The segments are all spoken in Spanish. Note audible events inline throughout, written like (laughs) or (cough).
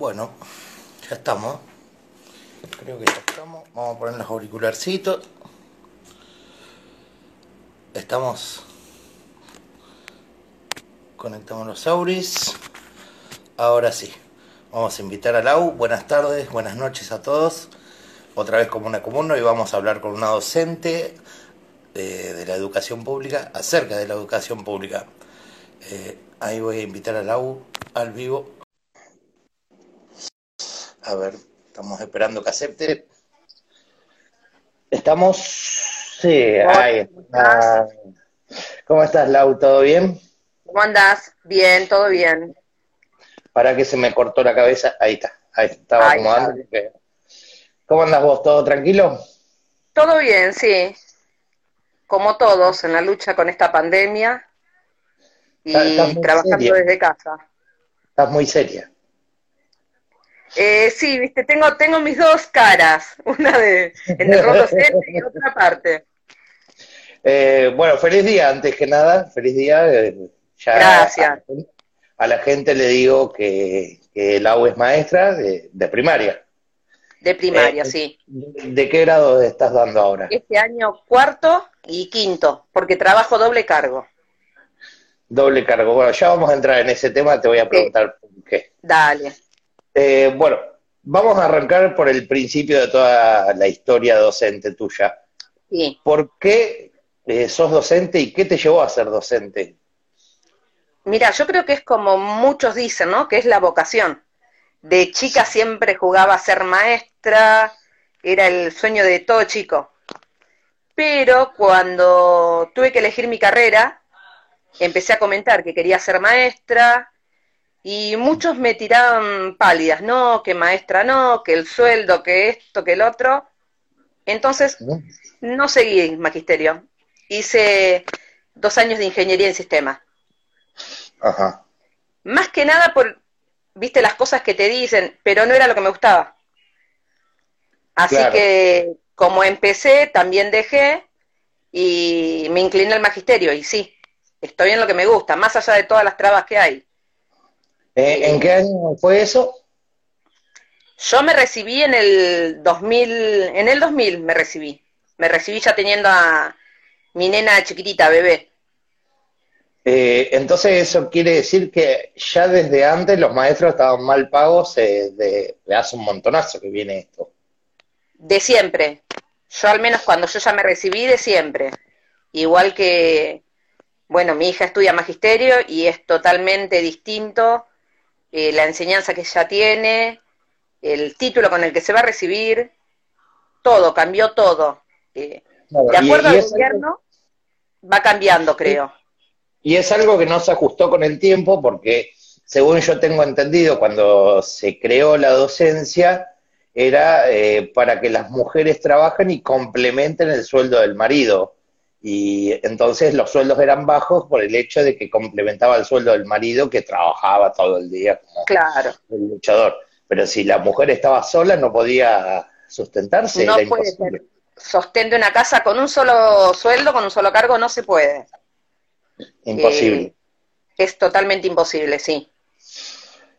Bueno, ya estamos. Creo que ya estamos. Vamos a poner los auricularcitos. Estamos. Conectamos los auris. Ahora sí. Vamos a invitar a Lau. Buenas tardes, buenas noches a todos. Otra vez como una común. Hoy vamos a hablar con una docente de, de la educación pública, acerca de la educación pública. Eh, ahí voy a invitar a Lau al vivo. A ver, estamos esperando que acepte. Estamos. Sí, ahí está. ¿Cómo estás, Lau? ¿Todo bien? ¿Cómo andás? Bien, todo bien. Para que se me cortó la cabeza. Ahí está. Ahí estaba Ahí acomodando. ¿Cómo andas vos? ¿Todo tranquilo? Todo bien, sí. Como todos, en la lucha con esta pandemia y trabajando seria. desde casa. Estás muy seria. Eh, sí, viste, tengo, tengo mis dos caras, (laughs) una de en el docente y otra parte. Eh, bueno, feliz día, antes que nada, feliz día. eh, ya Gracias. A, a la gente le digo que, que Lau es maestra de, de primaria. De primaria, Eh, sí. ¿De qué grado estás dando ahora? Este año cuarto y quinto, porque trabajo doble cargo. Doble cargo. Bueno, ya vamos a entrar en ese tema, te voy a preguntar por qué. Dale. Eh, bueno, vamos a arrancar por el principio de toda la historia docente tuya. ¿Por qué eh, sos docente y qué te llevó a ser docente? Mira, yo creo que es como muchos dicen, ¿no? Que es la vocación. De chica siempre jugaba a ser maestra, era el sueño de todo chico. Pero cuando tuve que elegir mi carrera, empecé a comentar que quería ser maestra y muchos me tiraban pálidas, no, que maestra no, que el sueldo, que esto, que el otro. Entonces, no seguí magisterio. Hice dos años de ingeniería en sistemas. Ajá. Más que nada por, viste, las cosas que te dicen, pero no era lo que me gustaba. Así Claro. que, como empecé, también dejé y me incliné al magisterio. Y sí, estoy en lo que me gusta, más allá de todas las trabas que hay. Eh, ¿En qué año fue eso? Yo me recibí en el 2000, en el 2000 me recibí. Me recibí ya teniendo a mi nena chiquitita, bebé. Eh, entonces eso quiere decir que ya desde antes los maestros estaban mal pagos, eh, de, de hace un montonazo que viene esto. De siempre. Yo al menos cuando yo ya me recibí, de siempre. Igual que, bueno, mi hija estudia magisterio y es totalmente distinto eh, la enseñanza que ella tiene, el título con el que se va a recibir, todo, cambió todo. Eh, de acuerdo y al algo- gobierno, va cambiando, creo. Y es algo que no se ajustó con el tiempo porque, según yo tengo entendido, cuando se creó la docencia, era eh, para que las mujeres trabajen y complementen el sueldo del marido. Y entonces los sueldos eran bajos por el hecho de que complementaba el sueldo del marido que trabajaba todo el día como Claro. el luchador. Pero si la mujer estaba sola no podía sustentarse, No era puede ser. Sostén de una casa con un solo sueldo, con un solo cargo, no se puede. Imposible. Eh, es totalmente imposible, sí.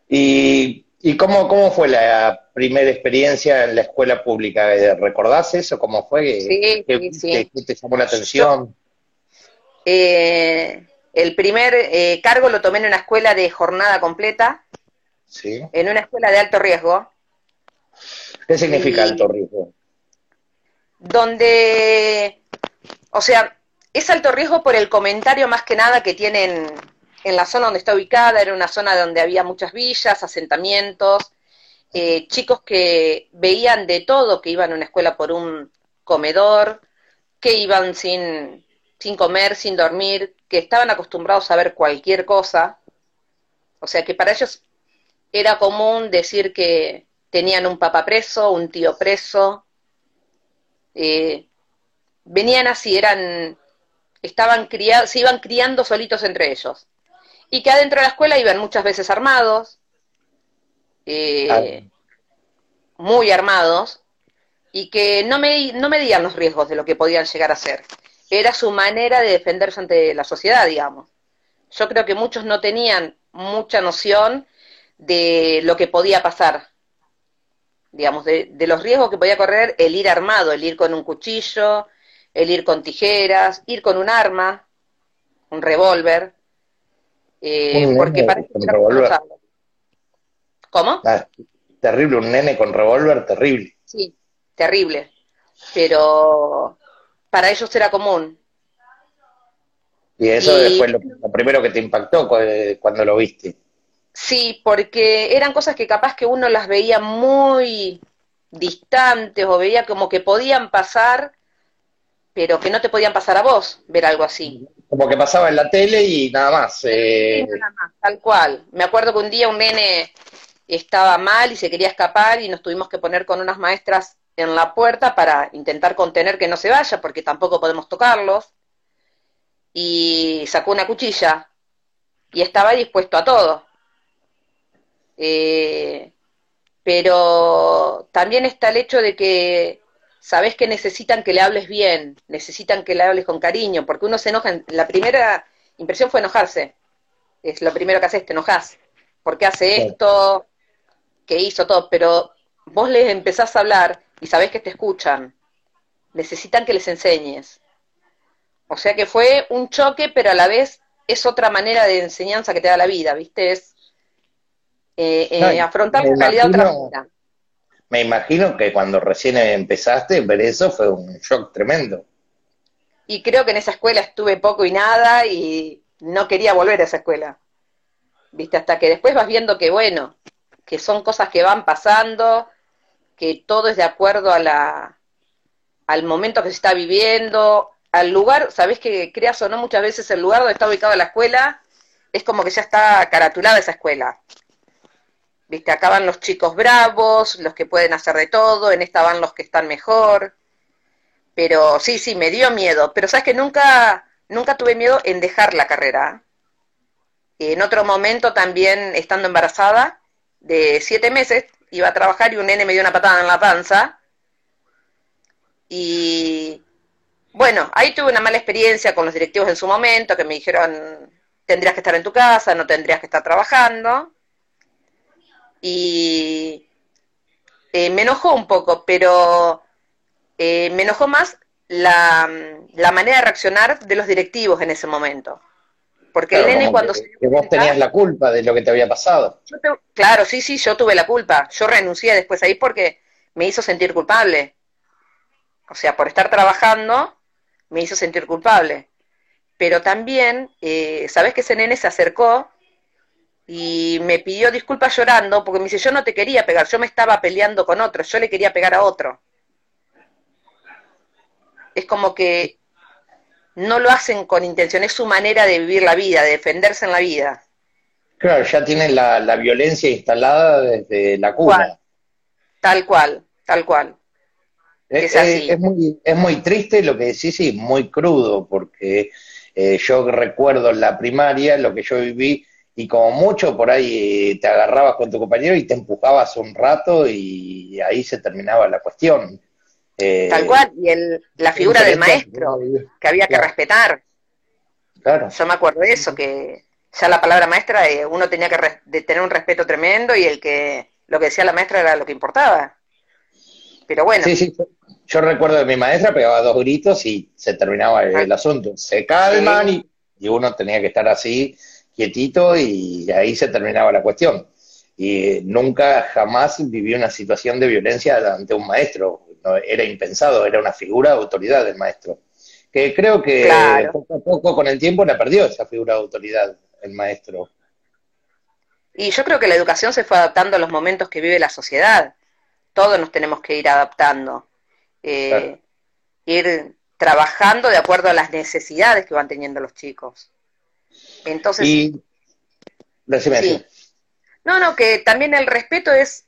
¿Y, y cómo, cómo fue la primera experiencia en la escuela pública? Eh, ¿Recordás eso? ¿Cómo fue? Sí, ¿Qué, sí, qué te llamó la atención? Eh, el primer eh, cargo lo tomé en una escuela de jornada completa, ¿Sí? en una escuela de alto riesgo, ¿Qué significa Y- alto riesgo? donde, o sea, es alto riesgo por el comentario más que nada que tienen en la zona donde está ubicada, era una zona donde había muchas villas, asentamientos, eh, chicos que veían de todo, que iban a una escuela por un comedor, que iban sin, comer, sin dormir, que estaban acostumbrados a ver cualquier cosa. O sea que para ellos era común decir que tenían un papá preso, un tío preso. eh, venían así, eran, estaban criados, se iban criando solitos entre ellos. Y que adentro de la escuela iban muchas veces armados, eh, muy armados, y que no, me, no medían los riesgos de lo que podían llegar a ser. Era su manera de defenderse ante la sociedad, digamos. Yo creo que muchos no tenían mucha noción de lo que podía pasar, digamos, de, de, los riesgos que podía correr el ir armado, el ir con un cuchillo, el ir con tijeras, ir con un arma, un revólver, eh, porque parece ¿Cómo? Ah, terrible, un nene con revólver, terrible. Sí, terrible. Pero para ellos era común. Y eso fue lo, primero que te impactó cuando lo viste. Sí, porque eran cosas que capaz que uno las veía muy distantes o veía como que podían pasar, pero que no te podían pasar a vos ver algo así. Como que pasaba en la tele y nada más. Eh... nada más, tal cual. Me acuerdo que un día un nene estaba mal y se quería escapar y nos tuvimos que poner con unas maestras en la puerta para intentar contener que no se vaya, porque tampoco podemos tocarlos. Y sacó una cuchilla y estaba dispuesto a todo. Eh, pero también está el hecho de que sabes que necesitan que le hables bien, necesitan que le hables con cariño, porque uno se enoja. La primera impresión fue enojarse. Es lo primero que haces, te enojas. porque hace esto? ¿Qué hizo todo? Pero vos les empezás a hablar y sabés que te escuchan. Necesitan que les enseñes. O sea que fue un choque, pero a la vez es otra manera de enseñanza que te da la vida, ¿viste? Es eh, eh, afrontar la realidad de otra manera me imagino que cuando recién empezaste, ver eso fue un shock tremendo. Y creo que en esa escuela estuve poco y nada y no quería volver a esa escuela. ¿Viste? Hasta que después vas viendo que, bueno, que son cosas que van pasando, que todo es de acuerdo a la, al momento que se está viviendo, al lugar, sabés que creas o no, muchas veces el lugar donde está ubicado la escuela es como que ya está caratulada esa escuela. Viste, acá van los chicos bravos, los que pueden hacer de todo, en esta van los que están mejor. Pero sí, sí, me dio miedo. Pero sabes que nunca, nunca tuve miedo en dejar la carrera. En otro momento también, estando embarazada, de siete meses, iba a trabajar y un nene me dio una patada en la panza. Y bueno, ahí tuve una mala experiencia con los directivos en su momento, que me dijeron, tendrías que estar en tu casa, no tendrías que estar trabajando y eh, me enojó un poco, pero eh, me enojó más la, manera de reaccionar de los directivos en ese momento. Porque el nene cuando se... Que vos tenías la culpa de lo que te había pasado. claro, sí, sí, yo tuve la culpa. Yo renuncié después ahí porque me hizo sentir culpable. O sea, por estar trabajando, me hizo sentir culpable. Pero también, eh, ¿sabes que ese nene se acercó y me pidió disculpas llorando porque me dice, yo no te quería pegar, yo me estaba peleando con otro, yo le quería pegar a otro. Es como que no lo hacen con intención, es su manera de vivir la vida, de defenderse en la vida. Claro, ya tienen la, la violencia instalada desde la cuna. Tal cual, tal cual. Es, así. Es, muy, es muy triste lo que decís y muy crudo, porque eh, yo recuerdo en la primaria lo que yo viví y como mucho por ahí te agarrabas con tu compañero y te empujabas un rato y ahí se terminaba la cuestión. Eh, Tal cual, y el, la figura del maestro, que había que respetar. Claro. Yo me acuerdo de eso, que ya la palabra maestra, eh, uno tenía que de tener un respeto tremendo y el que lo que decía la maestra era lo que importaba. Pero bueno. Sí, sí, yo recuerdo de mi maestra pegaba dos gritos y se terminaba el, ah. asunto. Se calman y, y uno tenía que estar así quietito y ahí se terminaba la cuestión. Y nunca jamás viví una situación de violencia ante un maestro. No, era impensado, era una figura de autoridad del maestro. Que creo que poco a poco con el tiempo la perdió esa figura de autoridad el maestro. Y yo creo que la educación se fue adaptando a los momentos que vive la sociedad. Todos nos tenemos que ir adaptando. Eh, ir trabajando de acuerdo a las necesidades que van teniendo los chicos. Entonces. Y... No, no, que también el respeto es,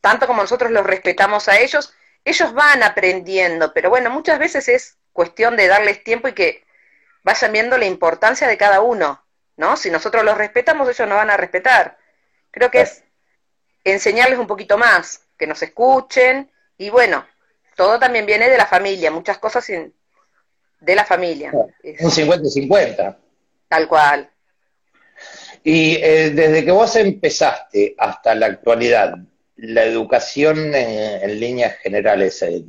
tanto como nosotros los respetamos a ellos, ellos van aprendiendo, pero bueno, muchas veces es cuestión de darles tiempo y que vayan viendo la importancia de cada uno, ¿no? Si nosotros los respetamos, ellos nos van a respetar. Creo que es enseñarles un poquito más, que nos escuchen y bueno, todo también viene de la familia, muchas cosas de la familia. Un 50-50. Tal cual. Y eh, desde que vos empezaste hasta la actualidad, la educación en, líneas generales, eh,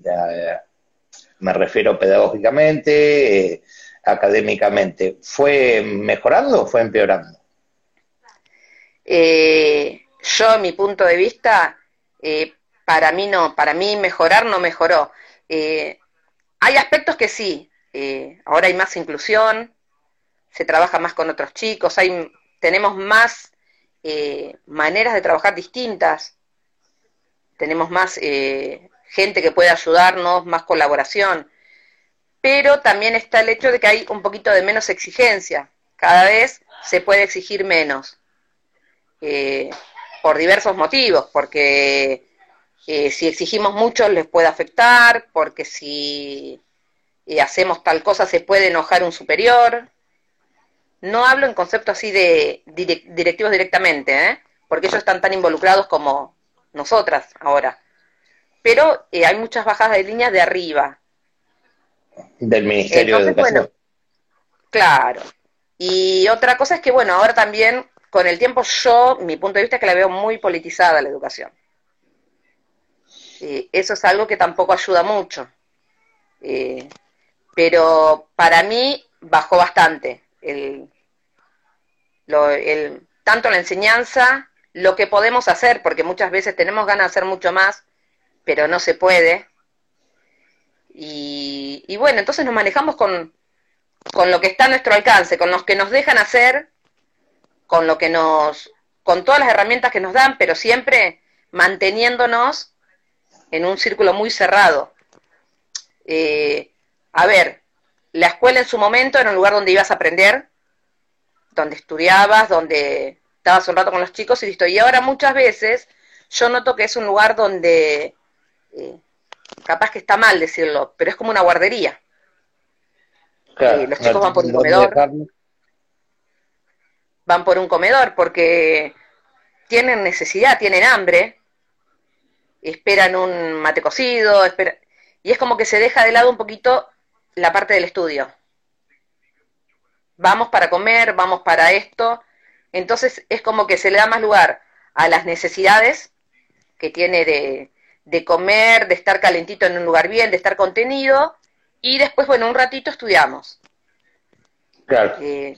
me refiero pedagógicamente, eh, académicamente, ¿fue mejorando o fue empeorando? yo, mi punto de vista, para mí no, para mí mejorar no mejoró. hay aspectos que sí, ahora hay más inclusión, se trabaja más con otros chicos, hay, tenemos más eh, maneras de trabajar distintas, tenemos más eh, gente que puede ayudarnos, más colaboración, pero también está el hecho de que hay un poquito de menos exigencia, cada vez se puede exigir menos, eh, por diversos motivos, porque si exigimos mucho les puede afectar, porque si hacemos tal cosa se puede enojar un superior, no hablo en concepto así de directivos directamente, ¿eh? porque ellos están tan involucrados como nosotras ahora. Pero eh, hay muchas bajadas de línea de arriba. Del Ministerio de Educación. claro. Y otra cosa es que, bueno, ahora también, con el tiempo, yo, mi punto de vista es que la veo muy politizada la educación. Eh, eso es algo que tampoco ayuda mucho. pero para mí bajó bastante el, el, tanto la enseñanza, lo que podemos hacer, porque muchas veces tenemos ganas de hacer mucho más, pero no se puede. Y, y bueno, entonces nos manejamos con, con lo que está a nuestro alcance, con los que nos dejan hacer, con lo que nos, con todas las herramientas que nos dan, pero siempre manteniéndonos en un círculo muy cerrado. Eh, a ver, la escuela en su momento era un lugar donde ibas a aprender, donde estudiabas, donde estabas un rato con los chicos y listo. Y ahora muchas veces yo noto que es un lugar donde, eh, capaz que está mal decirlo, pero es como una guardería. Eh, los chicos van por un comedor. Van por un comedor porque tienen necesidad, tienen hambre, esperan un mate cocido, y es como que se deja de lado un poquito la parte del estudio vamos para comer, vamos para esto. Entonces es como que se le da más lugar a las necesidades que tiene de, de comer, de estar calentito en un lugar bien, de estar contenido, y después, bueno, un ratito estudiamos. Claro. Eh,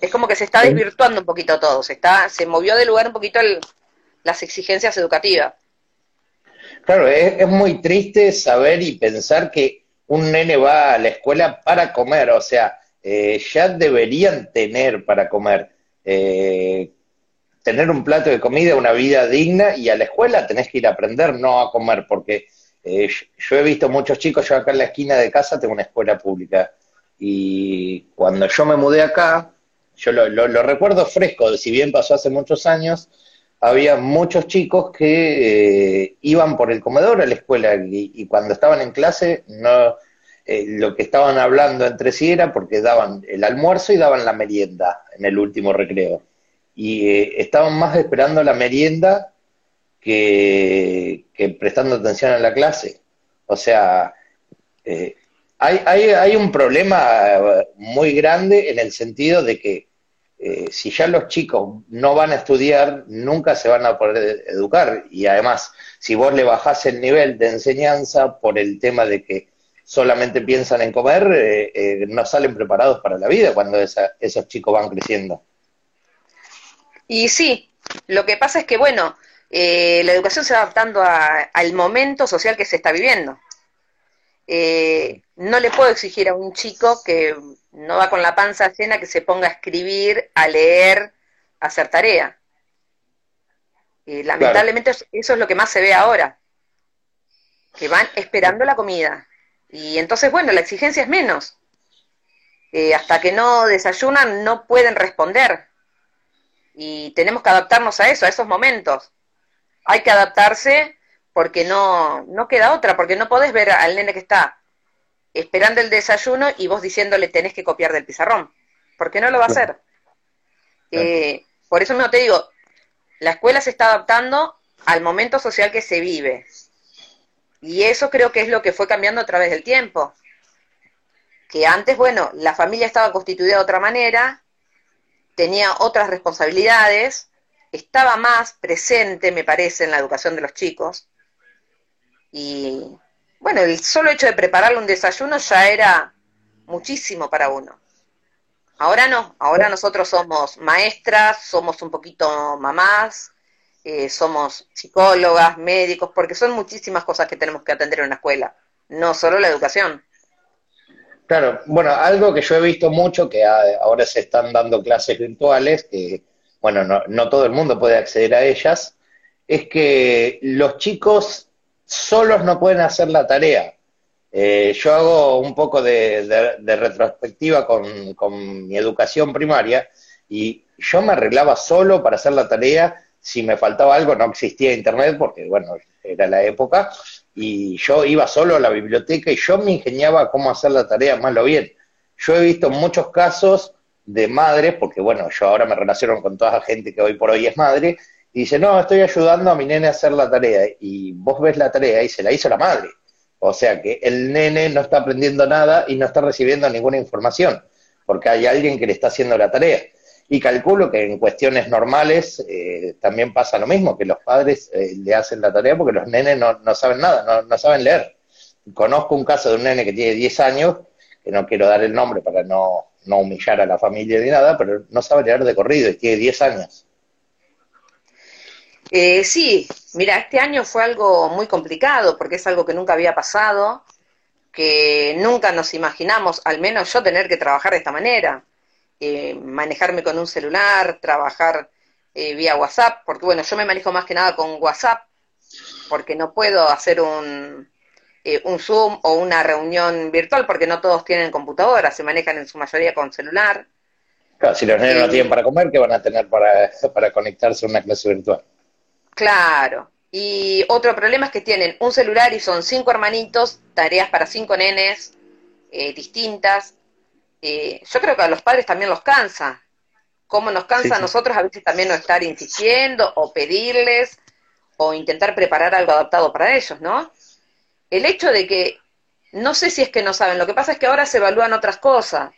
es como que se está desvirtuando un poquito todo, se, está, se movió de lugar un poquito las exigencias educativas. Claro, es, muy triste saber y pensar que un nene va a la escuela para comer, o sea, eh, ya deberían tener para comer. Eh, tener un plato de comida, una vida digna, y a la escuela tenés que ir a aprender, no a comer, porque eh, yo he visto muchos chicos, yo acá en la esquina de casa tengo una escuela pública, y cuando yo me mudé acá, yo lo, recuerdo fresco, si bien pasó hace muchos años, había muchos chicos que iban por el comedor a la escuela y, cuando estaban en clase no, eh, lo que estaban hablando entre sí era porque daban el almuerzo y daban la merienda en el último recreo. Y eh, estaban más esperando la merienda que, prestando atención a la clase. O sea, eh, hay, hay, hay, un problema muy grande en el sentido de que si ya los chicos no van a estudiar, nunca se van a poder educar. Y además, si vos le bajás el nivel de enseñanza por el tema de que solamente piensan en comer, eh, eh, no salen preparados para la vida cuando esos chicos van creciendo. Y sí, lo que pasa es que, bueno, eh, la educación se va adaptando al momento social que se está viviendo. no le puedo exigir a un chico que no va con la panza llena que se ponga a escribir, a leer, a hacer tarea. lamentablemente eso es lo que más se ve ahora, que van esperando la comida. Y entonces, bueno, la exigencia es menos. Eh, hasta que no desayunan no pueden responder. Y tenemos que adaptarnos a eso, a esos momentos. Hay que adaptarse porque no, no queda otra, porque no podés ver al nene que está esperando el desayuno y vos diciéndole tenés que copiar del pizarrón, porque no lo va a hacer. Eh, por eso mismo te digo, la escuela se está adaptando al momento social que se vive. Y eso creo que es lo que fue cambiando a través del tiempo. Que antes, bueno, la familia estaba constituida de otra manera tenía otras responsabilidades, estaba más presente, me parece, en la educación de los chicos. Y bueno, el solo hecho de prepararle un desayuno ya era muchísimo para uno. Ahora no, ahora nosotros somos maestras, somos un poquito mamás, eh, somos psicólogas, médicos, porque son muchísimas cosas que tenemos que atender en una escuela, no solo la educación. Claro, bueno, algo que yo he visto mucho, que ahora se están dando clases virtuales, que, bueno, no, no todo el mundo puede acceder a ellas, es que los chicos solos no pueden hacer la tarea. Eh, yo hago un poco de, retrospectiva con, mi educación primaria y yo me arreglaba solo para hacer la tarea. Si me faltaba algo, no existía internet porque, bueno, era la época. Y yo iba solo a la biblioteca y yo me ingeniaba cómo hacer la tarea más lo bien. Yo he visto muchos casos de madres, porque, bueno, yo ahora me relaciono con toda la gente que hoy por hoy es madre, y dice, no, estoy ayudando a mi nene a hacer la tarea. Y vos ves la tarea y se la hizo la madre. O sea que el nene no está aprendiendo nada y no está recibiendo ninguna información, porque hay alguien que le está haciendo la tarea. Y calculo que en cuestiones normales eh, también pasa lo mismo, que los padres eh, le hacen la tarea porque los nenes no, no saben nada, no, no, saben leer. Conozco un caso de un nene que tiene 10 años, que no quiero dar el nombre para no, no humillar a la familia ni nada, pero no sabe leer de corrido y tiene 10 años. Eh, sí, mira, este año fue algo muy complicado porque es algo que nunca había pasado, que nunca nos imaginamos, al menos yo, tener que trabajar de esta manera, eh, manejarme con un celular, trabajar eh, vía WhatsApp, porque bueno, yo me manejo más que nada con WhatsApp, porque no puedo hacer un, eh, un Zoom o una reunión virtual, porque no todos tienen computadora, se manejan en su mayoría con celular. Claro, si los niños no tienen para comer, ¿qué van a tener para, (laughs) para conectarse a una clase virtual? Claro. Y otro problema es que tienen un celular y son cinco hermanitos, tareas para cinco nenes eh, distintas. Yo creo que a los padres también los cansa. Como nos cansa a nosotros a veces también no estar insistiendo o pedirles o intentar preparar algo adaptado para ellos, ¿no? El hecho de que, no sé si es que no saben, lo que pasa es que ahora se evalúan otras cosas.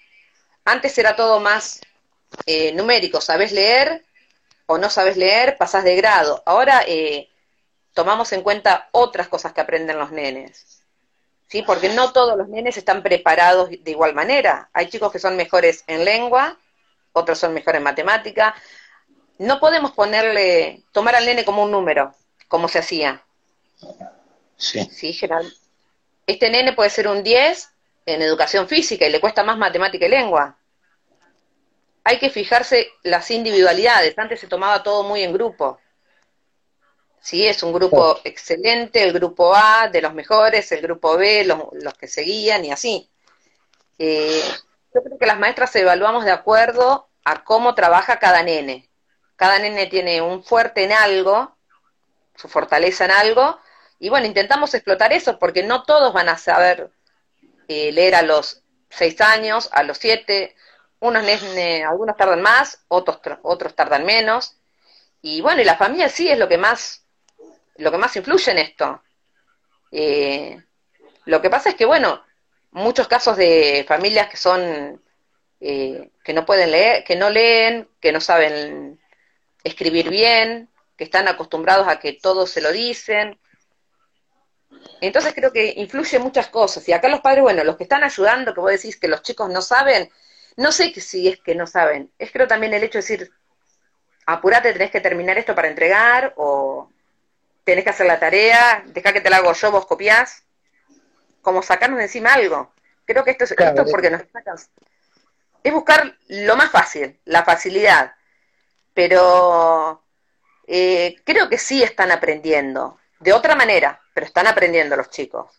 Antes era todo más eh, numérico, sabes leer, o no sabes leer, pasás de grado. Ahora eh, tomamos en cuenta otras cosas que aprenden los nenes. ¿Sí? Porque no todos los nenes están preparados de igual manera. Hay chicos que son mejores en lengua, otros son mejores en matemática. No podemos ponerle, tomar al nene como un número, como se hacía. Sí. Sí, Gerald. Este nene puede ser un 10 en educación física y le cuesta más matemática y lengua hay que fijarse las individualidades. Antes se tomaba todo muy en grupo. Sí, es un grupo excelente, el grupo A de los mejores, el grupo B, los, que seguían y así. Eh, yo creo que las maestras evaluamos de acuerdo a cómo trabaja cada nene. Cada nene tiene un fuerte en algo, su fortaleza en algo, y bueno, intentamos explotar eso porque no todos van a saber eh, leer a los seis años, a los siete, unos algunos tardan más, otros, otros tardan menos. Y bueno, y la familia sí es lo que más, lo que más influye en esto. Eh, lo que pasa es que, bueno, muchos casos de familias que son, eh, que no pueden leer, que no leen, que no saben escribir bien, que están acostumbrados a que todos se lo dicen. Entonces creo que influye muchas cosas. Y acá los padres, bueno, los que están ayudando, que vos decís que los chicos no saben, no sé si es que no saben, es creo también el hecho de decir, apurate, tenés que terminar esto para entregar, o tenés que hacer la tarea, deja que te la hago yo, vos copiás, como sacarnos de encima algo. Creo que esto es, esto porque nos. Es buscar lo más fácil, la facilidad. Pero eh, creo que sí están aprendiendo, de otra manera, pero están aprendiendo los chicos.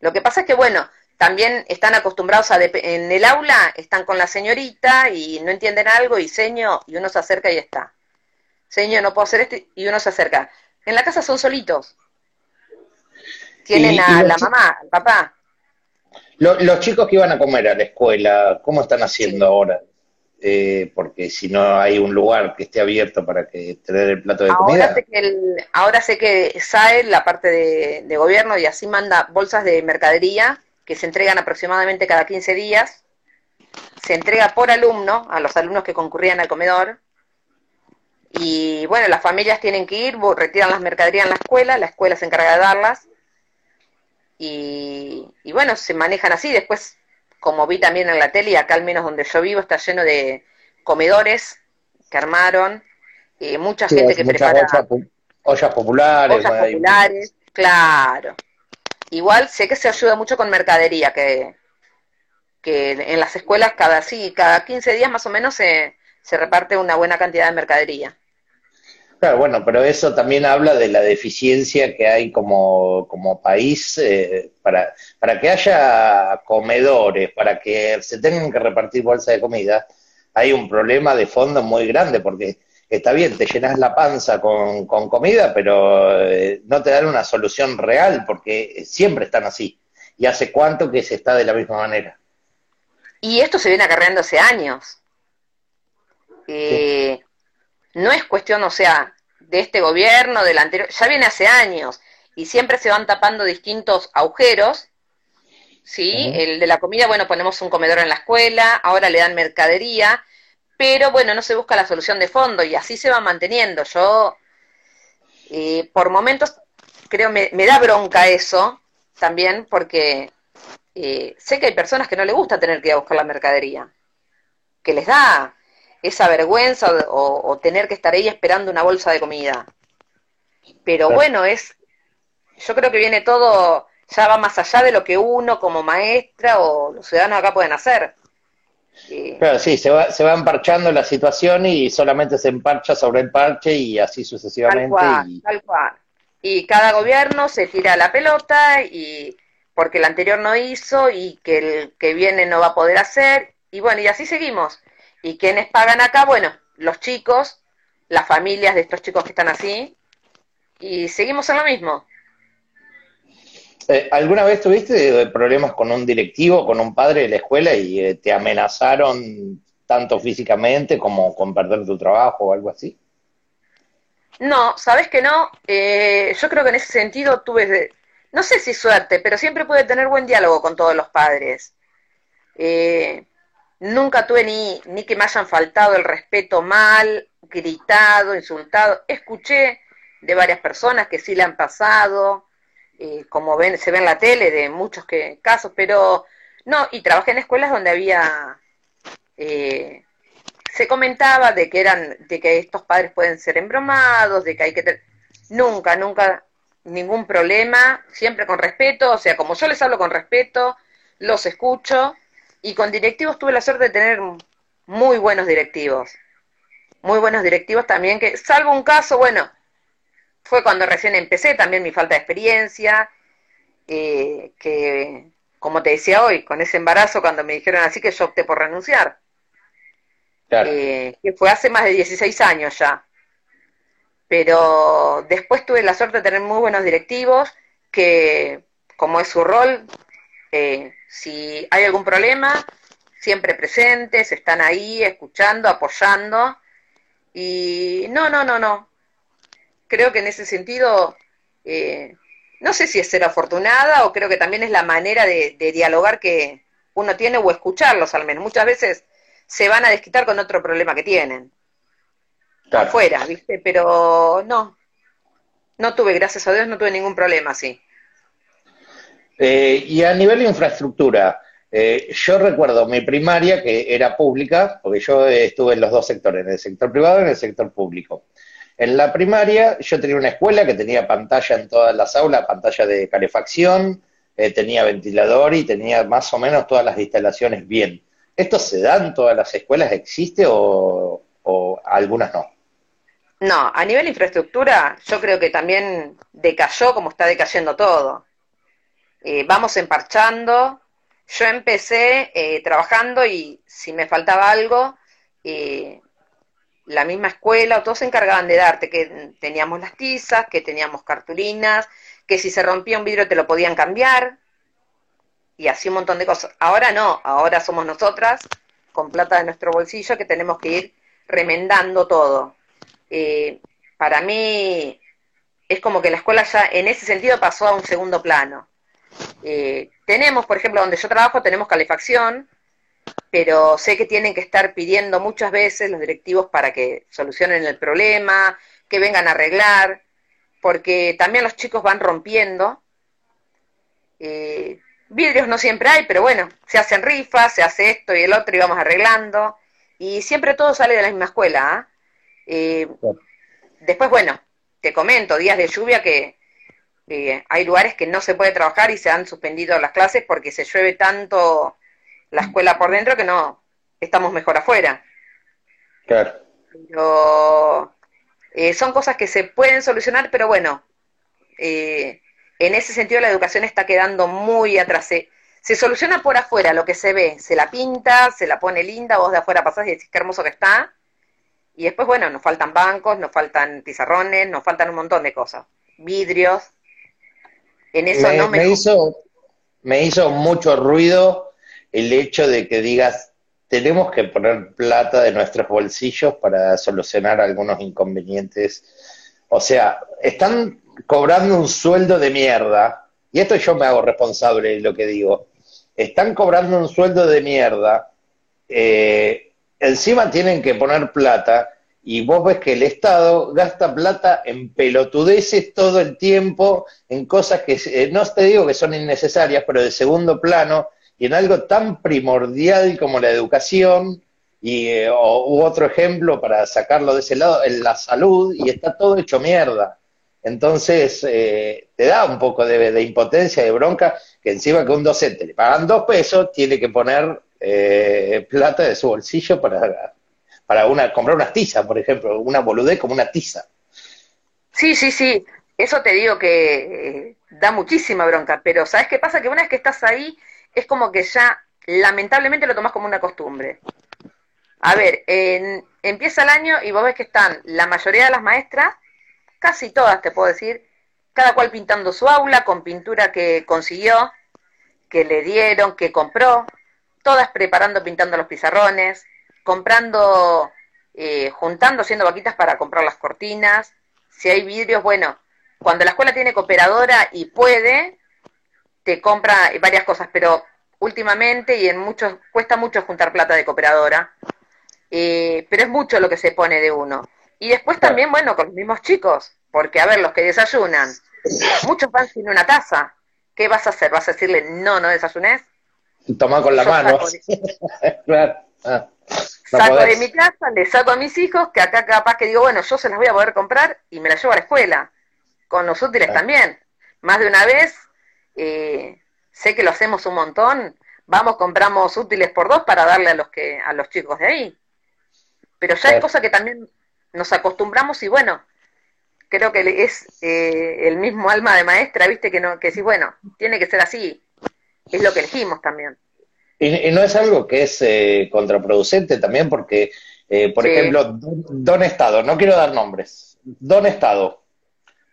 Lo que pasa es que, bueno, también están acostumbrados a, en el aula, están con la señorita y no entienden algo y seño, y uno se acerca y está. Seño, no puedo hacer esto, y uno se acerca. En la casa son solitos. Tienen a la mamá, al papá. los chicos que iban a comer a la escuela, ¿cómo están haciendo ahora? Eh, porque si no hay un lugar que esté abierto para que tener el plato de ahora comida. Sé que ahora sé que SAE, la parte de, de, gobierno, y así manda bolsas de mercadería que se entregan aproximadamente cada 15 días se entrega por alumno a los alumnos que concurrían al comedor. Y bueno, las familias tienen que ir, retiran las mercaderías en la escuela, la escuela se encarga de darlas. Y, y bueno, se manejan así. Después, como vi también en la tele, y acá al menos donde yo vivo, está lleno de comedores que armaron, eh, mucha gente que prepara ollas, populares. Ollas populares, claro. Igual sé que se ayuda mucho con mercadería, que, que en las escuelas cada sí, cada 15 días más o menos se, se reparte una buena cantidad de mercadería. Claro, bueno, pero eso también habla de la deficiencia que hay como, como país eh, para, para que haya comedores, para que se tengan que repartir bolsas de comida. Hay un problema de fondo muy grande porque está bien, te llenas la panza con, con comida, pero eh, no te dan una solución real porque siempre están así. ¿Y hace cuánto que se está de la misma manera? Y esto se viene acarreando hace años. Eh, no es cuestión, o sea, de este gobierno, del anterior, ya viene hace años y siempre se van tapando distintos agujeros, ¿sí? El de la comida, bueno, ponemos un comedor en la escuela, ahora le dan mercadería, pero bueno, no se busca la solución de fondo y así se va manteniendo. Yo, eh, por momentos, creo, me, me, da bronca eso también, porque eh, sé que hay personas que no les gusta tener que ir a buscar la mercadería, que les da esa vergüenza o, tener que estar ahí esperando una bolsa de comida. Pero bueno, es, yo creo que viene todo, ya va más allá de lo que uno como maestra o los ciudadanos acá pueden hacer. Claro, sí, se va, se va emparchando la situación y solamente se emparcha sobre el parche y así sucesivamente. y... tal cual. Y cada gobierno se tira la pelota y porque el anterior no hizo y que el que viene no va a poder hacer y bueno, y así seguimos. ¿Y quiénes pagan acá? Bueno, los chicos, las familias de estos chicos que están así, y seguimos en lo mismo. Eh, ¿Alguna vez tuviste problemas con un directivo, con un padre de la escuela y eh, te amenazaron tanto físicamente como con perder tu trabajo o algo así? No, sabes que no. Eh, yo creo que en ese sentido tuve, no sé si suerte, pero siempre pude tener buen diálogo con todos los padres. Eh, Nunca tuve ni, ni que me hayan faltado el respeto mal, gritado, insultado. Escuché de varias personas que sí le han pasado, eh, como ven, se ve en la tele de muchos que, casos, pero no, y trabajé en escuelas donde había, eh, se comentaba de que eran, de que estos padres pueden ser embromados, de que hay que nunca, nunca ningún problema, siempre con respeto, o sea, como yo les hablo con respeto, los escucho, y con directivos tuve la suerte de tener muy buenos directivos. Muy buenos directivos también, que salvo un caso, bueno, fue cuando recién empecé, también mi falta de experiencia, eh, que como te decía hoy, con ese embarazo, cuando me dijeron así que yo opté por renunciar. Eh, que fue hace más de 16 años ya. Pero después tuve la suerte de tener muy buenos directivos que, como es su rol, eh, si hay algún problema, siempre presentes, están ahí escuchando, apoyando. Y no, no, no, no. Creo que en ese sentido, eh, no sé si es ser afortunada o creo que también es la manera de, dialogar que uno tiene o escucharlos al menos. Muchas veces se van a desquitar con otro problema que tienen. Afuera, ¿viste? Pero no. No tuve, gracias a Dios, no tuve ningún problema así. Eh, y a nivel de infraestructura, eh, yo recuerdo mi primaria que era pública, porque yo estuve en los dos sectores, en el sector privado y en el sector público. En la primaria yo tenía una escuela que tenía pantalla en todas las aulas, pantalla de calefacción, eh, tenía ventilador y tenía más o menos todas las instalaciones bien. ¿Esto se da en todas las escuelas? ¿Existe o, o algunas no? No, a nivel de infraestructura yo creo que también decayó como está decayendo todo. Eh, vamos emparchando. Yo empecé eh, trabajando y si me faltaba algo, eh, la misma escuela, todos se encargaban de darte, que teníamos las tizas, que teníamos cartulinas, que si se rompía un vidrio te lo podían cambiar, y así un montón de cosas. Ahora no, ahora somos nosotras, con plata de nuestro bolsillo, que tenemos que ir remendando todo. para mí es como que la escuela ya en ese sentido pasó a un segundo plano. Eh, tenemos, por ejemplo, donde yo trabajo, tenemos calefacción, pero sé que tienen que estar pidiendo muchas veces los directivos para que solucionen el problema, que vengan a arreglar, porque también los chicos van rompiendo. Eh, vidrios no siempre hay, pero bueno, se hacen rifas, se hace esto y el otro y vamos arreglando. Y siempre todo sale de la misma escuela. ¿ah? Eh, después, bueno, te comento, días de lluvia que hay lugares que no se puede trabajar y se han suspendido las clases porque se llueve tanto la escuela por dentro que no estamos mejor afuera. Claro. Pero eh, son cosas que se pueden solucionar, pero bueno, eh, en ese sentido la educación está quedando muy atrás. Se, soluciona por afuera lo que se ve, se la pinta, se la pone linda, vos de afuera pasás y decís qué hermoso que está. Y después, bueno, nos faltan bancos, nos faltan pizarrones, nos faltan un montón de cosas. Vidrios. En eso no me... me hizo, me hizo mucho ruido el hecho de que digas, tenemos que poner plata de nuestros bolsillos para solucionar algunos inconvenientes. O sea, están cobrando un sueldo de mierda, y esto yo me hago responsable de lo que digo, están cobrando un sueldo de mierda, eh, encima tienen que poner plata, y vos ves que el Estado gasta plata en pelotudeces todo el tiempo, en cosas que eh, no te digo que son innecesarias, pero de segundo plano, y en algo tan primordial como la educación, y eh, u otro ejemplo para sacarlo de ese lado, en la salud, y está todo hecho mierda. Entonces, eh, te da un poco de, impotencia, de bronca, que encima que un docente le pagan dos pesos, tiene que poner eh, plata de su bolsillo para, para una, comprar una tiza, por ejemplo, una boludez como una tiza. Sí, sí, sí, eso te digo que da muchísima bronca, pero ¿sabes qué pasa? Que una vez que estás ahí, es como que ya lamentablemente lo tomas como una costumbre. A ver, empieza el año y vos ves que están la mayoría de las maestras, casi todas te puedo decir, cada cual pintando su aula con pintura que consiguió, que le dieron, que compró, todas preparando, pintando los pizarrones, comprando, eh, juntando, haciendo vaquitas para comprar las cortinas. Si hay vidrios, bueno, cuando la escuela tiene cooperadora y puede, te compra varias cosas, pero últimamente y en muchos, cuesta mucho juntar plata de cooperadora, eh, pero es mucho lo que se pone de uno. Y después también, bueno, con los mismos chicos, porque a ver, los que desayunan, muchos van sin una taza. ¿Qué vas a hacer? ¿Vas a decirle no, no desayunes? Toma con la mano. (laughs) Ah, saco de mi casa, le saco a mis hijos, que acá capaz que digo, bueno, yo se las voy a poder comprar y me las llevo a la escuela. Con los útiles también. Más de una vez eh, sé que lo hacemos un montón, vamos, compramos útiles por dos para darle a los que, a los chicos de ahí. Pero ya es cosa que también nos acostumbramos y bueno, creo que es eh, el mismo alma de maestra, viste, que no, que sí, bueno, tiene que ser así, es lo que elegimos también. Y, no es algo que es eh, contraproducente también, porque, por ejemplo, don Estado, no quiero dar nombres, Don Estado,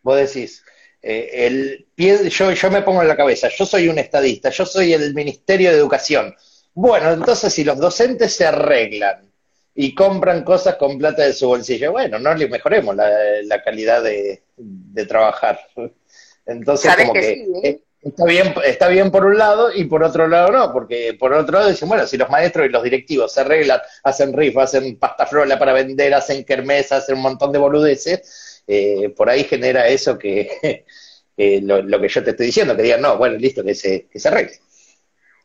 vos decís, eh, el yo, yo me pongo en la cabeza, yo soy un estadista, yo soy el Ministerio de Educación. Bueno, entonces si los docentes se arreglan y compran cosas con plata de su bolsillo, bueno, no le mejoremos la, calidad de, trabajar. (laughs) Entonces, como que, ¿eh? Eh, está bien, está bien por un lado y por otro lado no, porque por otro lado dicen, bueno, si los maestros y los directivos se arreglan, hacen rifas, hacen pasta frola para vender, hacen kermesas, hacen un montón de boludeces, eh, por ahí genera eso que (laughs) lo, que yo te estoy diciendo, que digan, no, bueno, listo, que se, que se arregle.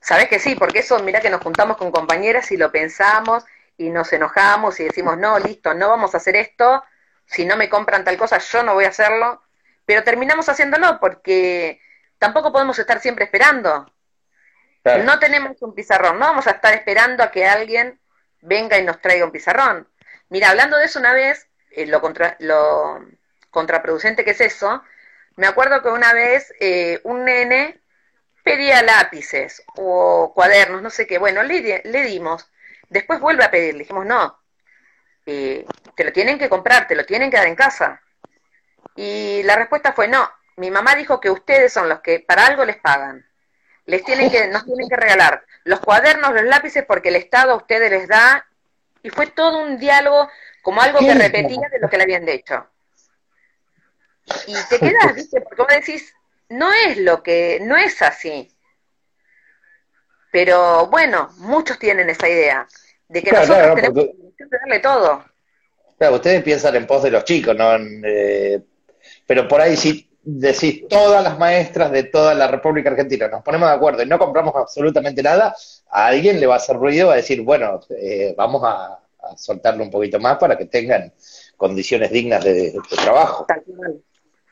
Sabes que sí, porque eso, mira que nos juntamos con compañeras y lo pensamos y nos enojamos y decimos, no, listo, no vamos a hacer esto, si no me compran tal cosa, yo no voy a hacerlo, pero terminamos haciéndolo porque tampoco podemos estar siempre esperando. No tenemos un pizarrón, no vamos a estar esperando a que alguien venga y nos traiga un pizarrón. Mira, hablando de eso una vez, eh, lo, contra, lo contraproducente que es eso, me acuerdo que una vez eh, un nene pedía lápices o cuadernos, no sé qué, bueno, le, le dimos, después vuelve a pedir, le dijimos, no, eh, te lo tienen que comprar, te lo tienen que dar en casa. Y la respuesta fue, no, mi mamá dijo que ustedes son los que para algo les pagan. Les tienen que, nos tienen que regalar los cuadernos, los lápices, porque el Estado a ustedes les da. Y fue todo un diálogo como algo que repetía de lo que le habían dicho. Y te quedas, ¿viste? Porque vos decís, no es lo que, no es así. Pero bueno, muchos tienen esa idea de que nosotros tenemos que darle todo. Claro, ustedes piensan en pos de los chicos, ¿no? Eh, pero por ahí si decís todas las maestras de toda la República Argentina, nos ponemos de acuerdo y no compramos absolutamente nada, a alguien le va a hacer ruido, va a decir, bueno, eh, vamos a, soltarlo un poquito más para que tengan condiciones dignas de, trabajo. Tal cual.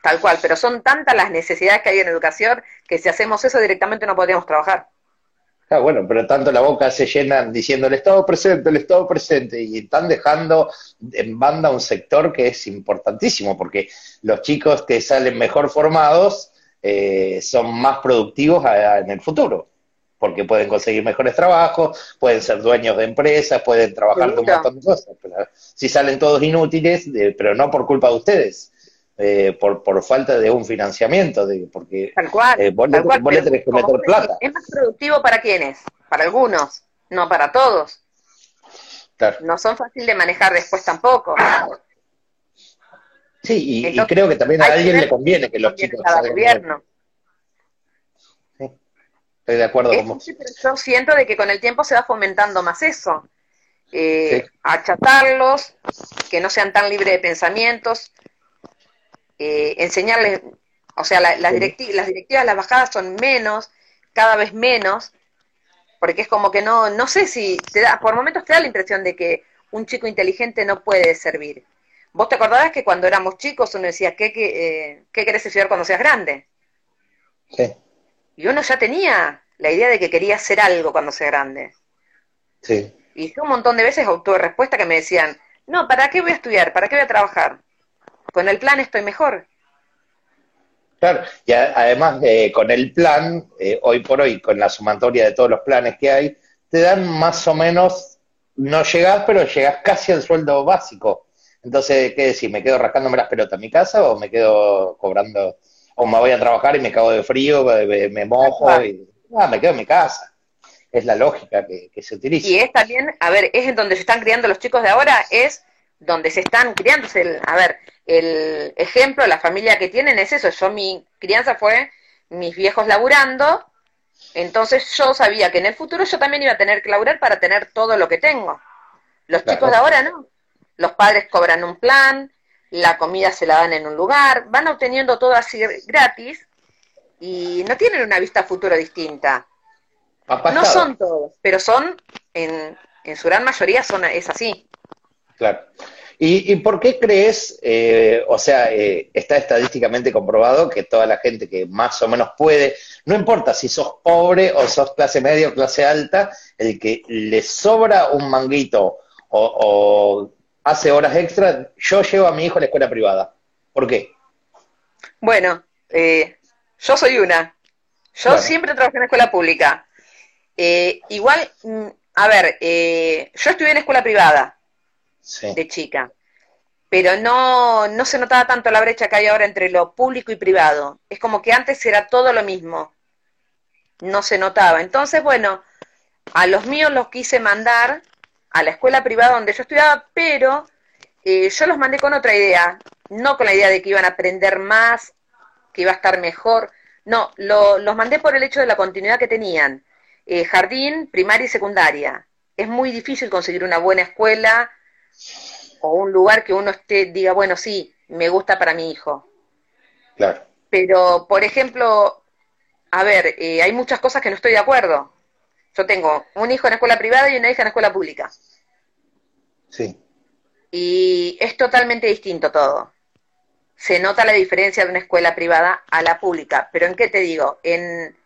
Tal cual, pero son tantas las necesidades que hay en educación que si hacemos eso directamente no podríamos trabajar. Ah, bueno, pero tanto la boca se llenan diciendo el Estado presente, el Estado presente, y están dejando en banda un sector que es importantísimo, porque los chicos que salen mejor formados eh, son más productivos en el futuro, porque pueden conseguir mejores trabajos, pueden ser dueños de empresas, pueden trabajar de un montón de cosas. si salen todos inútiles, pero no por culpa de ustedes, eh, por, por falta de un financiamiento, de, porque tal cual, eh, vos, le tenés que meter plata. ¿Es más productivo para quiénes? Para algunos, no para todos. No son fáciles de manejar después tampoco. Sí, y, creo que también a alguien le conviene que los chicos salgan gobierno. Sí, estoy de acuerdo con vos. yo siento de que con el tiempo se va fomentando más eso. Eh, achatarlos, que no sean tan libres de pensamientos, eh, enseñarles, o sea, las, directivas, las directivas, las bajadas son menos, cada vez menos, porque es como que no, no sé si te da, por momentos te da la impresión de que un chico inteligente no puede servir. ¿Vos te acordabas que cuando éramos chicos uno decía, ¿qué, qué, eh, ¿qué querés estudiar cuando seas grande? Sí. Y uno ya tenía la idea de que quería hacer algo cuando sea grande. Sí. Y un montón de veces obtuve respuesta que me decían, no, ¿para qué voy a estudiar? ¿Para qué voy a trabajar? Con el plan estoy mejor. Claro, y además eh, con el plan, eh, hoy por hoy, con la sumatoria de todos los planes que hay, te dan más o menos, no llegás, pero llegás casi al sueldo básico. Entonces, ¿qué decir? ¿Me quedo rascándome las pelotas en mi casa o me quedo cobrando, o me voy a trabajar y me cago de frío, me, mojo y ah, me quedo en mi casa? Es la lógica que, que se utiliza. Y es también, a ver, es en donde se están criando los chicos de ahora, es donde se están criando. a ver, el ejemplo, la familia que tienen es eso. Yo, mi crianza fue mis viejos laburando, entonces yo sabía que en el futuro yo también iba a tener que laburar para tener todo lo que tengo. Los chicos de ahora no. Los padres cobran un plan, la comida se la dan en un lugar, van obteniendo todo así gratis y no tienen una vista futuro distinta. no son todos, pero son, en, en su gran mayoría son, es así. Claro. ¿Y, por qué crees, eh, o sea, eh, está estadísticamente comprobado que toda la gente que más o menos puede, no importa si sos pobre o sos clase media o clase alta, el que le sobra un manguito o, hace horas extra, yo llevo a mi hijo a la escuela privada. ¿Por qué? Bueno, eh, yo soy una. Yo siempre trabajé en escuela pública. igual, mm, a ver, yo estudié en escuela privada de chica. Pero no, no se notaba tanto la brecha que hay ahora entre lo público y privado. Es como que antes era todo lo mismo. No se notaba. Entonces, bueno, a los míos los quise mandar a la escuela privada donde yo estudiaba, pero eh, yo los mandé con otra idea, no con la idea de que iban a aprender más, que iba a estar mejor. No, lo, los mandé por el hecho de la continuidad que tenían. Eh, jardín, primaria y secundaria. Es muy difícil conseguir una buena escuela o un lugar que uno esté, diga, bueno, sí, me gusta para mi hijo. Claro. Pero, por ejemplo, a ver, eh, hay muchas cosas que no estoy de acuerdo. Yo tengo un hijo en escuela privada y una hija en escuela pública. Sí. Y es totalmente distinto todo. Se nota la diferencia de una escuela privada a la pública. Pero ¿en qué te digo? En,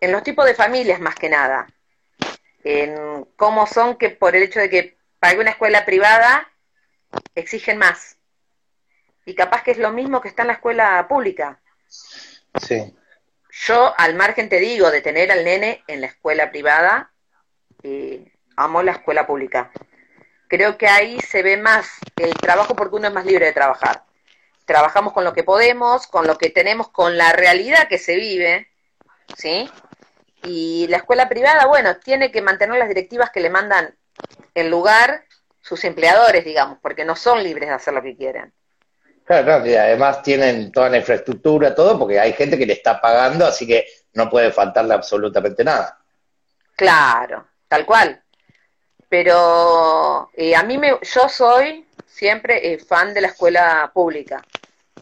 en los tipos de familias más que nada. En cómo son que por el hecho de que para una escuela privada exigen más. Y capaz que es lo mismo que está en la escuela pública. Sí. Yo, al margen te digo, de tener al nene en la escuela privada, eh, amo la escuela pública. Creo que ahí se ve más el trabajo porque uno es más libre de trabajar. Trabajamos con lo que podemos, con lo que tenemos, con la realidad que se vive, ¿sí? Y la escuela privada, bueno, tiene que mantener las directivas que le mandan en lugar sus empleadores, digamos, porque no son libres de hacer lo que quieren. Claro, y además tienen toda la infraestructura, todo, porque hay gente que le está pagando, así que no puede faltarle absolutamente nada. Claro, tal cual. Pero eh, a mí me, yo soy siempre eh, fan de la escuela pública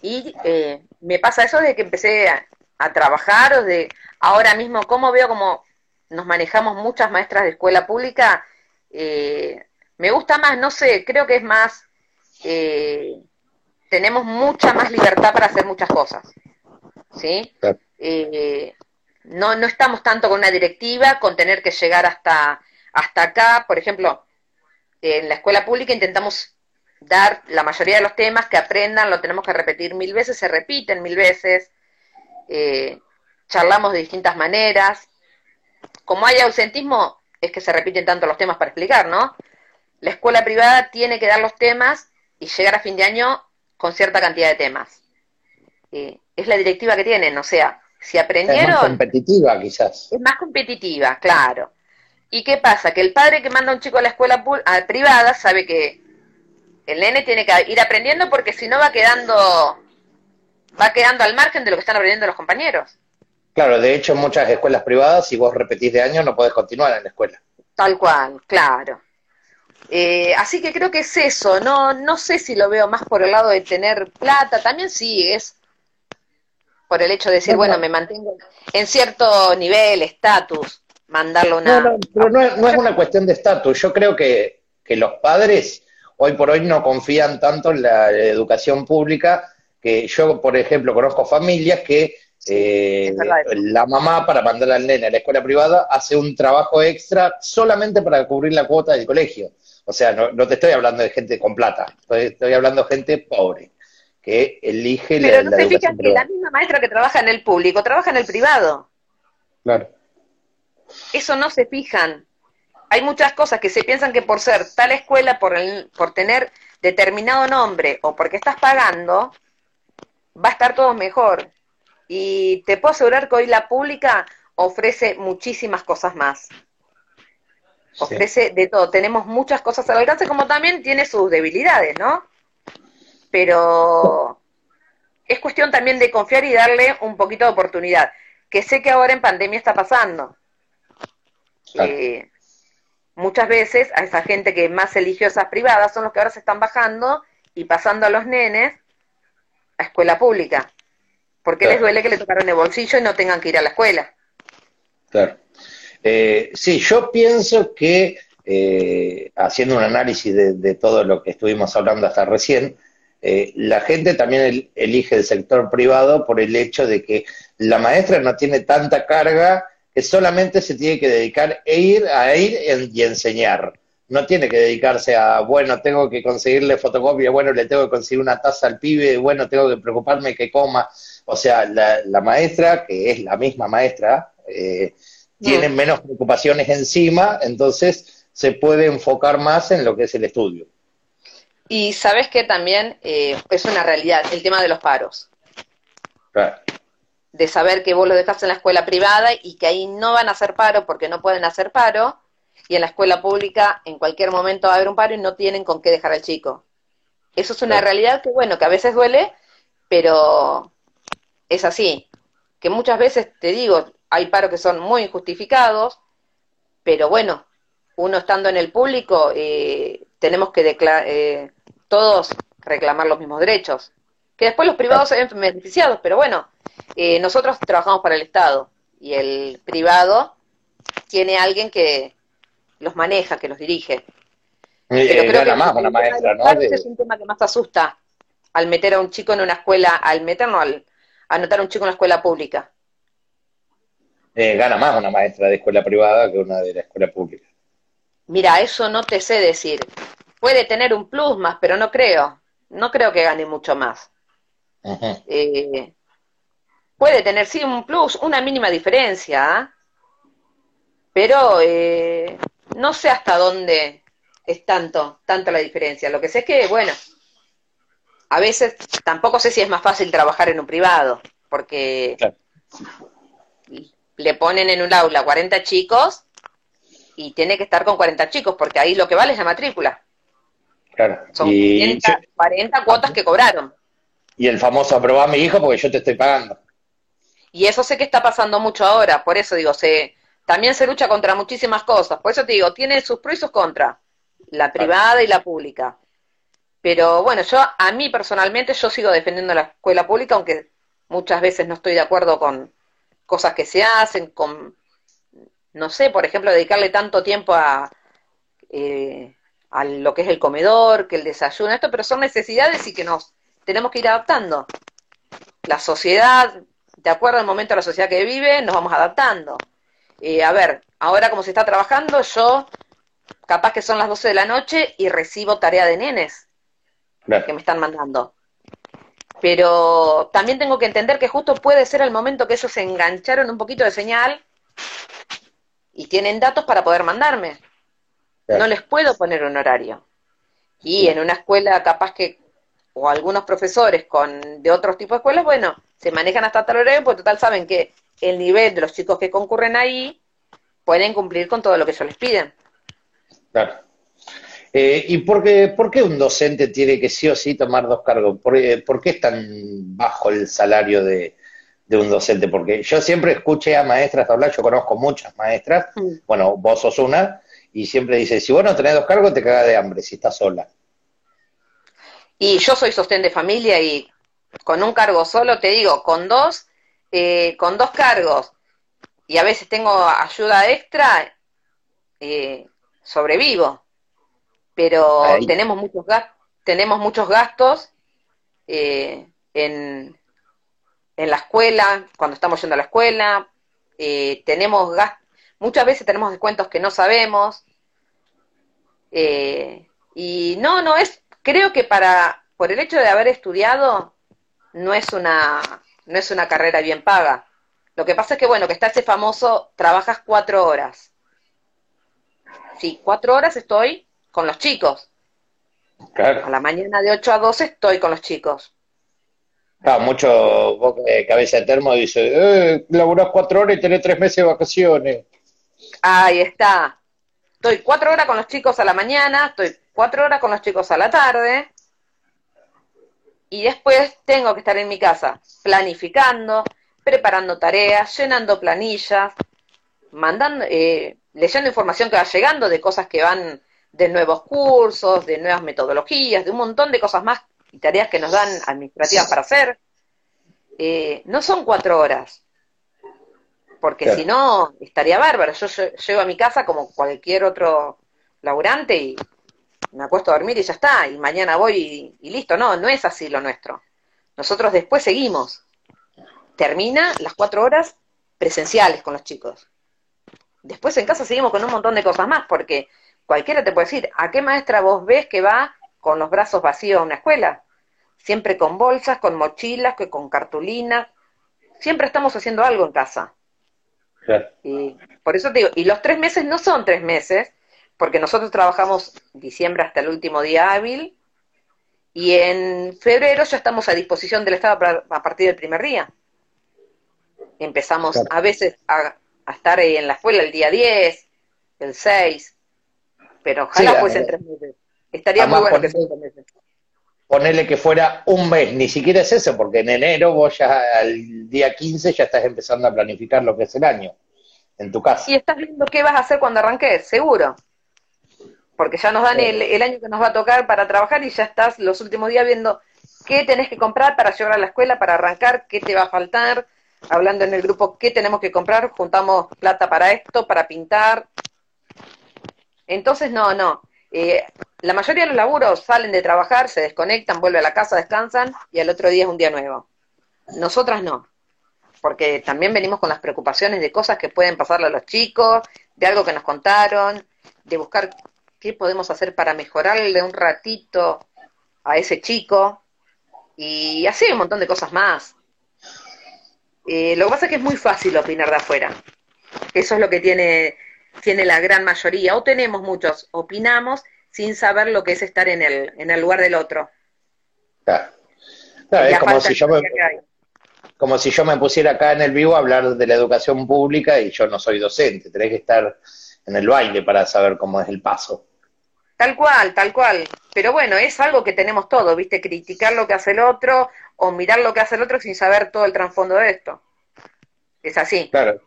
y eh, me pasa eso de que empecé a, a, trabajar o de ahora mismo cómo veo como nos manejamos muchas maestras de escuela pública. Me gusta más, no sé, creo que es más tenemos mucha más libertad para hacer muchas cosas. ¿Sí? Eh, no, no estamos tanto con una directiva, con tener que llegar hasta, hasta acá. Por ejemplo, en la escuela pública intentamos dar la mayoría de los temas que aprendan, lo tenemos que repetir mil veces, se repiten mil veces, eh, charlamos de distintas maneras. Como hay ausentismo, es que se repiten tanto los temas para explicar, ¿no? La escuela privada tiene que dar los temas y llegar a fin de año con cierta cantidad de temas. Eh, es la directiva que tienen, o sea, si aprendieron... Es más competitiva quizás. Es más competitiva, claro. ¿Y qué pasa? Que el padre que manda a un chico a la escuela privada sabe que el nene tiene que ir aprendiendo porque si no va quedando va quedando al margen de lo que están aprendiendo los compañeros. Claro, de hecho en muchas escuelas privadas, si vos repetís de año, no podés continuar en la escuela. Tal cual, claro. Eh, así que creo que es eso, no, no sé si lo veo más por el lado de tener plata, también sí, es por el hecho de decir, bueno, me mantengo en cierto nivel, estatus, mandarlo una... No, no, pero no es, una cuestión de estatus, yo creo que, los padres hoy por hoy no confían tanto en la educación pública, que yo, por ejemplo, conozco familias que eh, la mamá para mandar al nene a la escuela privada hace un trabajo extra solamente para cubrir la cuota del colegio. O sea, no, te estoy hablando de gente con plata, estoy, hablando de gente pobre que elige Pero no se fijan que la misma maestra que trabaja en el público trabaja en el privado. Claro. Eso no se fijan. Hay muchas cosas que se piensan que por ser tal escuela, por, el, por tener determinado nombre o porque estás pagando, va a estar todo mejor. Y te puedo asegurar que hoy la pública ofrece muchísimas cosas más. Ofrece de todo. Tenemos muchas cosas al alcance, como también tiene sus debilidades, ¿no? pero es cuestión también de confiar y darle un poquito de oportunidad, que sé que ahora en pandemia está pasando. Eh, muchas veces a esa gente que más eligió esas privadas son los que ahora se están bajando y pasando a los nenes a escuela pública, porque les duele que le tocaron el bolsillo y no tengan que ir a la escuela. Claro. Eh, sí, yo pienso que eh, haciendo un análisis de, todo lo que estuvimos hablando hasta recién, eh, la gente también elige el sector privado por el hecho de que la maestra no tiene tanta carga que solamente se tiene que dedicar a ir, a ir y enseñar. No tiene que dedicarse a, bueno, tengo que conseguirle fotocopia, bueno, le tengo que conseguir una taza al pibe, bueno, tengo que preocuparme que coma. O sea, la, maestra, que es la misma maestra, eh, tiene menos preocupaciones encima, entonces se puede enfocar más en lo que es el estudio. Y sabes que también eh, es una realidad el tema de los paros. De saber que vos lo dejaste en la escuela privada y que ahí no van a hacer paro porque no pueden hacer paro, y en la escuela pública en cualquier momento va a haber un paro y no tienen con qué dejar al chico. Eso es una realidad que, bueno, que a veces duele, pero es así. Que muchas veces, te digo, hay paros que son muy injustificados, pero bueno, uno estando en el público, eh, tenemos que declarar, eh, todos reclamar los mismos derechos. Que después los privados se ven beneficiados, pero bueno, eh, nosotros trabajamos para el Estado y el privado tiene alguien que los maneja, que los dirige. pero creo que más una maestra, ¿no? Es un tema que más asusta al meter a un chico en una escuela, al meterlo, al anotar a un chico en una escuela pública. Eh, gana más una maestra de escuela privada que una de la escuela pública. Mira, eso no te sé decir. Puede tener un plus más, pero no creo. No creo que gane mucho más. Eh, puede tener, sí, un plus, una mínima diferencia, ¿ah? pero eh, no sé hasta dónde es tanto, tanto la diferencia. Lo que sé es que, bueno, a veces tampoco sé si es más fácil trabajar en un privado, porque le ponen en un aula 40 chicos y tiene que estar con 40 chicos, porque ahí lo que vale es la matrícula. Claro. Son 40 cuotas que cobraron. Y el famoso aprobá a mi hijo porque yo te estoy pagando. Y eso sé que está pasando mucho ahora, por eso digo, se también se lucha contra muchísimas cosas. Por eso te digo, tiene sus pros y sus contras, la privada y la pública. Pero bueno, yo a mí personalmente yo sigo defendiendo la escuela pública, aunque muchas veces no estoy de acuerdo con cosas que se hacen, con, no sé, por ejemplo, dedicarle tanto tiempo a, eh, a lo que es el comedor, que el desayuno, esto, pero son necesidades y que nos tenemos que ir adaptando. La sociedad, de acuerdo al momento de la sociedad que vive, nos vamos adaptando. Eh, a ver, ahora como se está trabajando, yo capaz que son las 12 de la noche y recibo tarea de nenes que me están mandando. Pero también tengo que entender que justo puede ser el momento que ellos se engancharon un poquito de señal y tienen datos para poder mandarme. No les puedo poner un horario. Y en una escuela capaz que, o algunos profesores con de otros tipos de escuelas, bueno, se manejan hasta tal horario, pues total saben que el nivel de los chicos que concurren ahí pueden cumplir con todo lo que ellos les piden. Claro. Eh, ¿Y por qué, por qué, un docente tiene que sí o sí tomar dos cargos? ¿Por, eh, qué es tan bajo el salario de, un docente? Porque yo siempre escuché a maestras hablar, yo conozco muchas maestras, mm. bueno, vos sos una, y siempre dice, si vos no tenés dos cargos, te cagas de hambre si estás sola. Y yo soy sostén de familia y con un cargo solo, te digo, con dos, eh, con dos cargos, y a veces tengo ayuda extra, sobrevivo pero tenemos muchos gastos, tenemos muchos gastos eh, en, en la escuela, cuando estamos yendo a la escuela, eh, tenemos muchas veces tenemos descuentos que no sabemos, eh, y no, no es, creo que para, por el hecho de haber estudiado, no es una, no es una carrera bien paga. Lo que pasa es que, bueno, que está ese famoso, trabajas cuatro horas. Sí, cuatro horas estoy con los chicos. A la mañana de 8 a 12 estoy con los chicos. Claro, mucho cabeza de termo dice, eh, laburás cuatro horas y tenés tres meses de vacaciones. Ahí está. Estoy cuatro horas con los chicos a la mañana, estoy cuatro horas con los chicos a la tarde, y después tengo que estar en mi casa planificando, preparando tareas, llenando planillas, mandando, eh, leyendo información que va llegando de cosas que van de nuevos cursos, de nuevas metodologías, de un montón de cosas más y tareas que nos dan administrativas para hacer. Eh, no son cuatro horas, porque si no, estaría bárbaro. Yo llego a mi casa como cualquier otro laburante y me acuesto a dormir y ya está, y mañana voy y, listo. No, no es así lo nuestro. Nosotros después seguimos. Termina las cuatro horas presenciales con los chicos. Después en casa seguimos con un montón de cosas más, porque cualquiera te puede decir, ¿a qué maestra vos ves que va con los brazos vacíos a una escuela? Siempre con bolsas, con mochilas, con cartulinas. Siempre estamos haciendo algo en casa. Y por eso te digo, y los tres meses no son tres meses, porque nosotros trabajamos diciembre hasta el último día hábil, y en febrero ya estamos a disposición del Estado a partir del primer día. Empezamos a veces a, a estar en la escuela el día 10, el 6, pero ojalá fuesen tres meses. Estaría muy bueno que fuesen tres meses. Ponerle que fuera un mes, ni siquiera es eso, porque en enero vos ya al día 15 ya estás empezando a planificar lo que es el año, en tu casa. Y estás viendo qué vas a hacer cuando arranques, seguro. Porque ya nos dan el, el año que nos va a tocar para trabajar y ya estás los últimos días viendo qué tenés que comprar para llevar a la escuela, para arrancar, qué te va a faltar, hablando en el grupo qué tenemos que comprar, juntamos plata para esto, para pintar, entonces, no, no. Eh, la mayoría de los laburos salen de trabajar, se desconectan, vuelven a la casa, descansan y al otro día es un día nuevo. Nosotras no, porque también venimos con las preocupaciones de cosas que pueden pasarle a los chicos, de algo que nos contaron, de buscar qué podemos hacer para mejorarle un ratito a ese chico y así un montón de cosas más. Eh, lo que pasa es que es muy fácil opinar de afuera. Eso es lo que tiene tiene la gran mayoría, o tenemos muchos, opinamos sin saber lo que es estar en el, en el lugar del otro. Claro. es como si, yo me, como si yo me pusiera acá en el vivo a hablar de la educación pública y yo no soy docente, tenés que estar en el baile para saber cómo es el paso. Tal cual, tal cual. Pero bueno, es algo que tenemos todos, ¿viste? Criticar lo que hace el otro o mirar lo que hace el otro sin saber todo el trasfondo de esto. Es así. Claro.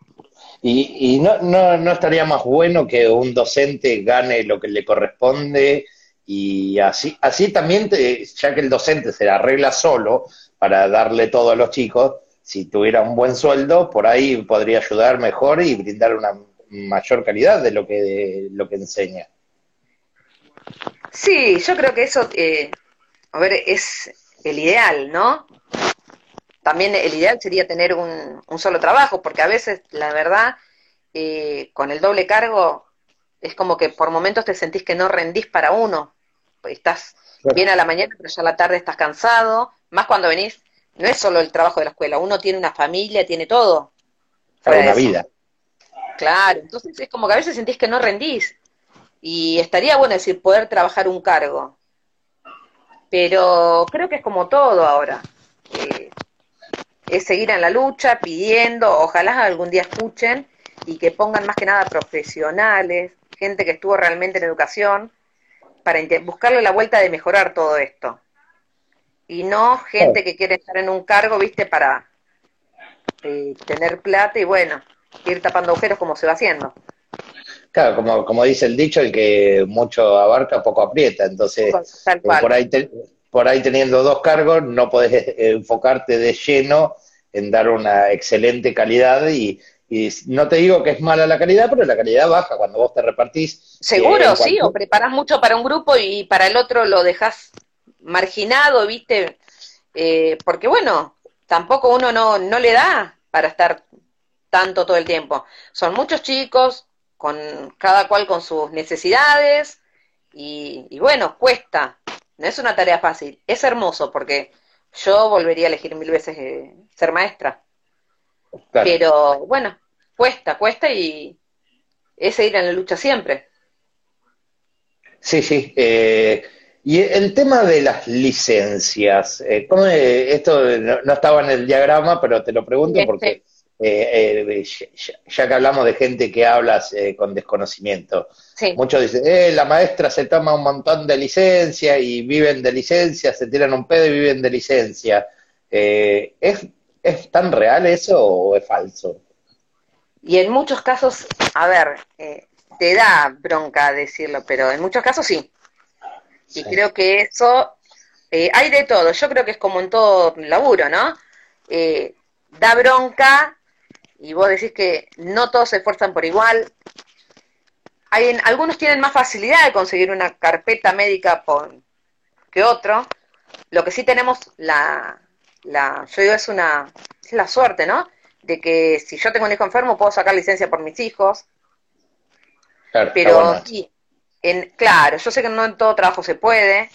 ¿Y, y no, no, no estaría más bueno que un docente gane lo que le corresponde y así, así también, ya que el docente se arregla solo para darle todo a los chicos, si tuviera un buen sueldo, por ahí podría ayudar mejor y brindar una mayor calidad de lo que, lo que enseña. Sí, yo creo que eso, eh, a ver, es el ideal, ¿no? También el ideal sería tener un, un solo trabajo, porque a veces, la verdad, eh, con el doble cargo, es como que por momentos te sentís que no rendís para uno, estás bien a la mañana, pero ya a la tarde estás cansado, más cuando venís, no es solo el trabajo de la escuela, uno tiene una familia, tiene todo. Para una vida. Claro, entonces es como que a veces sentís que no rendís. Y estaría bueno decir, poder trabajar un cargo. Pero creo que es como todo ahora. Eh, es seguir en la lucha, pidiendo, ojalá algún día escuchen y que pongan más que nada profesionales, gente que estuvo realmente en educación, para buscarle la vuelta de mejorar todo esto. Y no gente que quiere estar en un cargo, viste, para eh, tener plata y bueno, ir tapando agujeros como se va haciendo. Claro, como, como dice el dicho, el que mucho abarca, poco aprieta. Entonces, eh, por, ahí por ahí teniendo dos cargos, no podés enfocarte de lleno en dar una excelente calidad y, y no te digo que es mala la calidad, pero la calidad baja cuando vos te repartís. Seguro, eh, sí, o preparás mucho para un grupo y para el otro lo dejas marginado, ¿viste? Eh, porque bueno, tampoco uno no, no le da para estar tanto todo el tiempo. Son muchos chicos, con cada cual con sus necesidades, y, bueno, cuesta. No es una tarea fácil. Es hermoso porque yo volvería a elegir mil veces eh, ser maestra. Pero bueno, cuesta, cuesta y es seguir en la lucha siempre. Sí, sí. Eh, y el tema de las licencias, eh, ¿cómo, esto no, estaba en el diagrama, pero te lo pregunto porque eh, ya, que hablamos de gente que habla con desconocimiento, muchos dicen, la maestra se toma un montón de licencias y viven de licencia, se tiran un pedo y viven de licencia. ¿es, ¿Es tan real eso o es falso? Y en muchos casos, a ver, eh, te da bronca decirlo, pero en muchos casos sí. Y creo que eso, eh, hay de todo, yo creo que es como en todo laburo, ¿no? Eh, da bronca y vos decís que no todos se esfuerzan por igual. Hay, algunos tienen más facilidad de conseguir una carpeta médica por, que otro. Lo que sí tenemos la, la, yo digo, es una, es la suerte, ¿no? De que si yo tengo un hijo enfermo puedo sacar licencia por mis hijos. Claro, pero sí, en, claro, yo sé que no en todo trabajo se puede,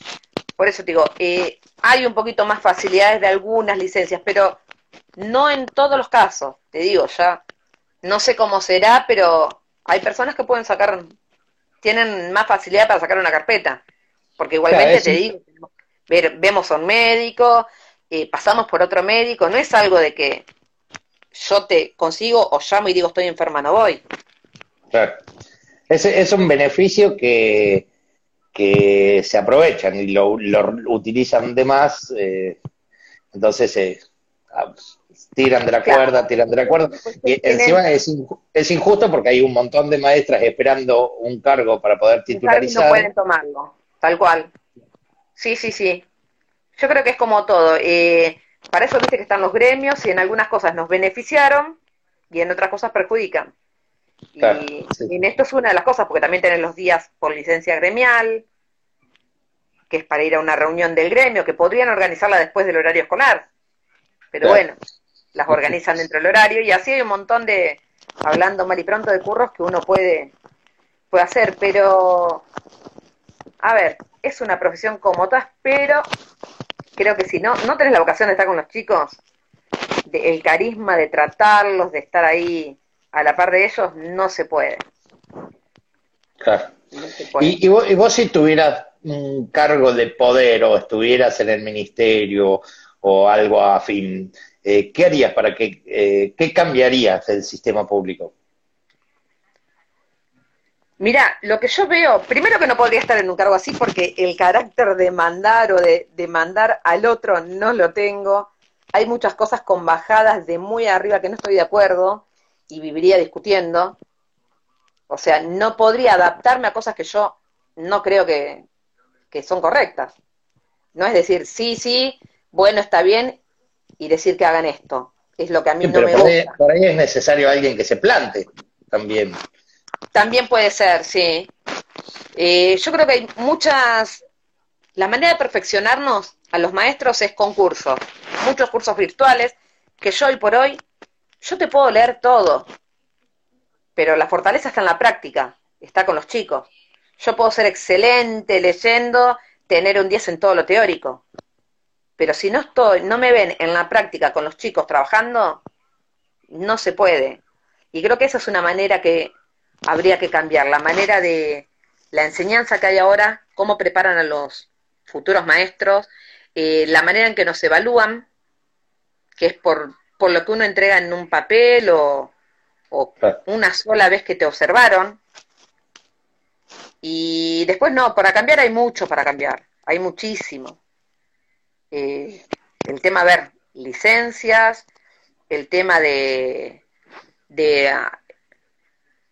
por eso digo, eh, hay un poquito más facilidades de algunas licencias, pero no en todos los casos, te digo, ya no sé cómo será, pero hay personas que pueden sacar, tienen más facilidad para sacar una carpeta, porque igualmente te digo, vemos a un médico, eh, pasamos por otro médico, no es algo de que yo te consigo o llamo y digo estoy enferma, no voy. Claro. Es, es un beneficio que, que se aprovechan y lo, utilizan de más, eh, entonces eh, tiran de la cuerda, tiran de la cuerda. Y encima es, es, injusto porque hay un montón de maestras esperando un cargo para poder titularizar. Y no pueden tomarlo, tal cual. Sí, sí, sí. Yo creo que es como todo. Eh, para eso viste que están los gremios y en algunas cosas nos beneficiaron y en otras cosas perjudican. y, en esto es una de las cosas, porque también tienen los días por licencia gremial, que es para ir a una reunión del gremio, que podrían organizarla después del horario escolar. Pero bueno, las organizan dentro del horario y así hay un montón de, hablando mal y pronto, de curros que uno puede, puede hacer. Pero, a ver, es una profesión como todas, pero creo que si no, no tenés la vocación de estar con los chicos, el carisma de tratarlos, de estar ahí a la par de ellos, no se puede. Claro. ¿Y, vos, si tuvieras un cargo de poder o estuvieras en el ministerio o algo afín, eh, ¿qué harías para que, eh, qué cambiarías del sistema público? Mira, lo que yo veo, primero que no podría estar en un cargo así porque el carácter de mandar o de, mandar al otro no lo tengo. Hay muchas cosas con bajadas de muy arriba que no estoy de acuerdo. y viviría discutiendo. O sea, no podría adaptarme a cosas que yo no creo que, que son correctas. No es decir, sí, sí, bueno, está bien, y decir que hagan esto. Es lo que a mí no me por gusta. Ahí, por ahí es necesario alguien que se plante también. También puede ser, sí. Eh, yo creo que hay muchas... La manera de perfeccionarnos a los maestros es con cursos, muchos cursos virtuales, que yo hoy por hoy, yo te puedo leer todo, pero la fortaleza está en la práctica, está con los chicos. Yo puedo ser excelente leyendo, tener un 10 en todo lo teórico, pero si no estoy, no me ven en la práctica con los chicos trabajando, no se puede. Y creo que esa es una manera que habría que cambiar, la manera de la enseñanza que hay ahora, cómo preparan a los futuros maestros, eh, la manera en que nos evalúan, que es por, por lo que uno entrega en un papel o, o una sola vez que te observaron. Y después no, para cambiar hay mucho para cambiar, hay muchísimo. Eh, el tema, a ver, licencias, el tema de, de uh,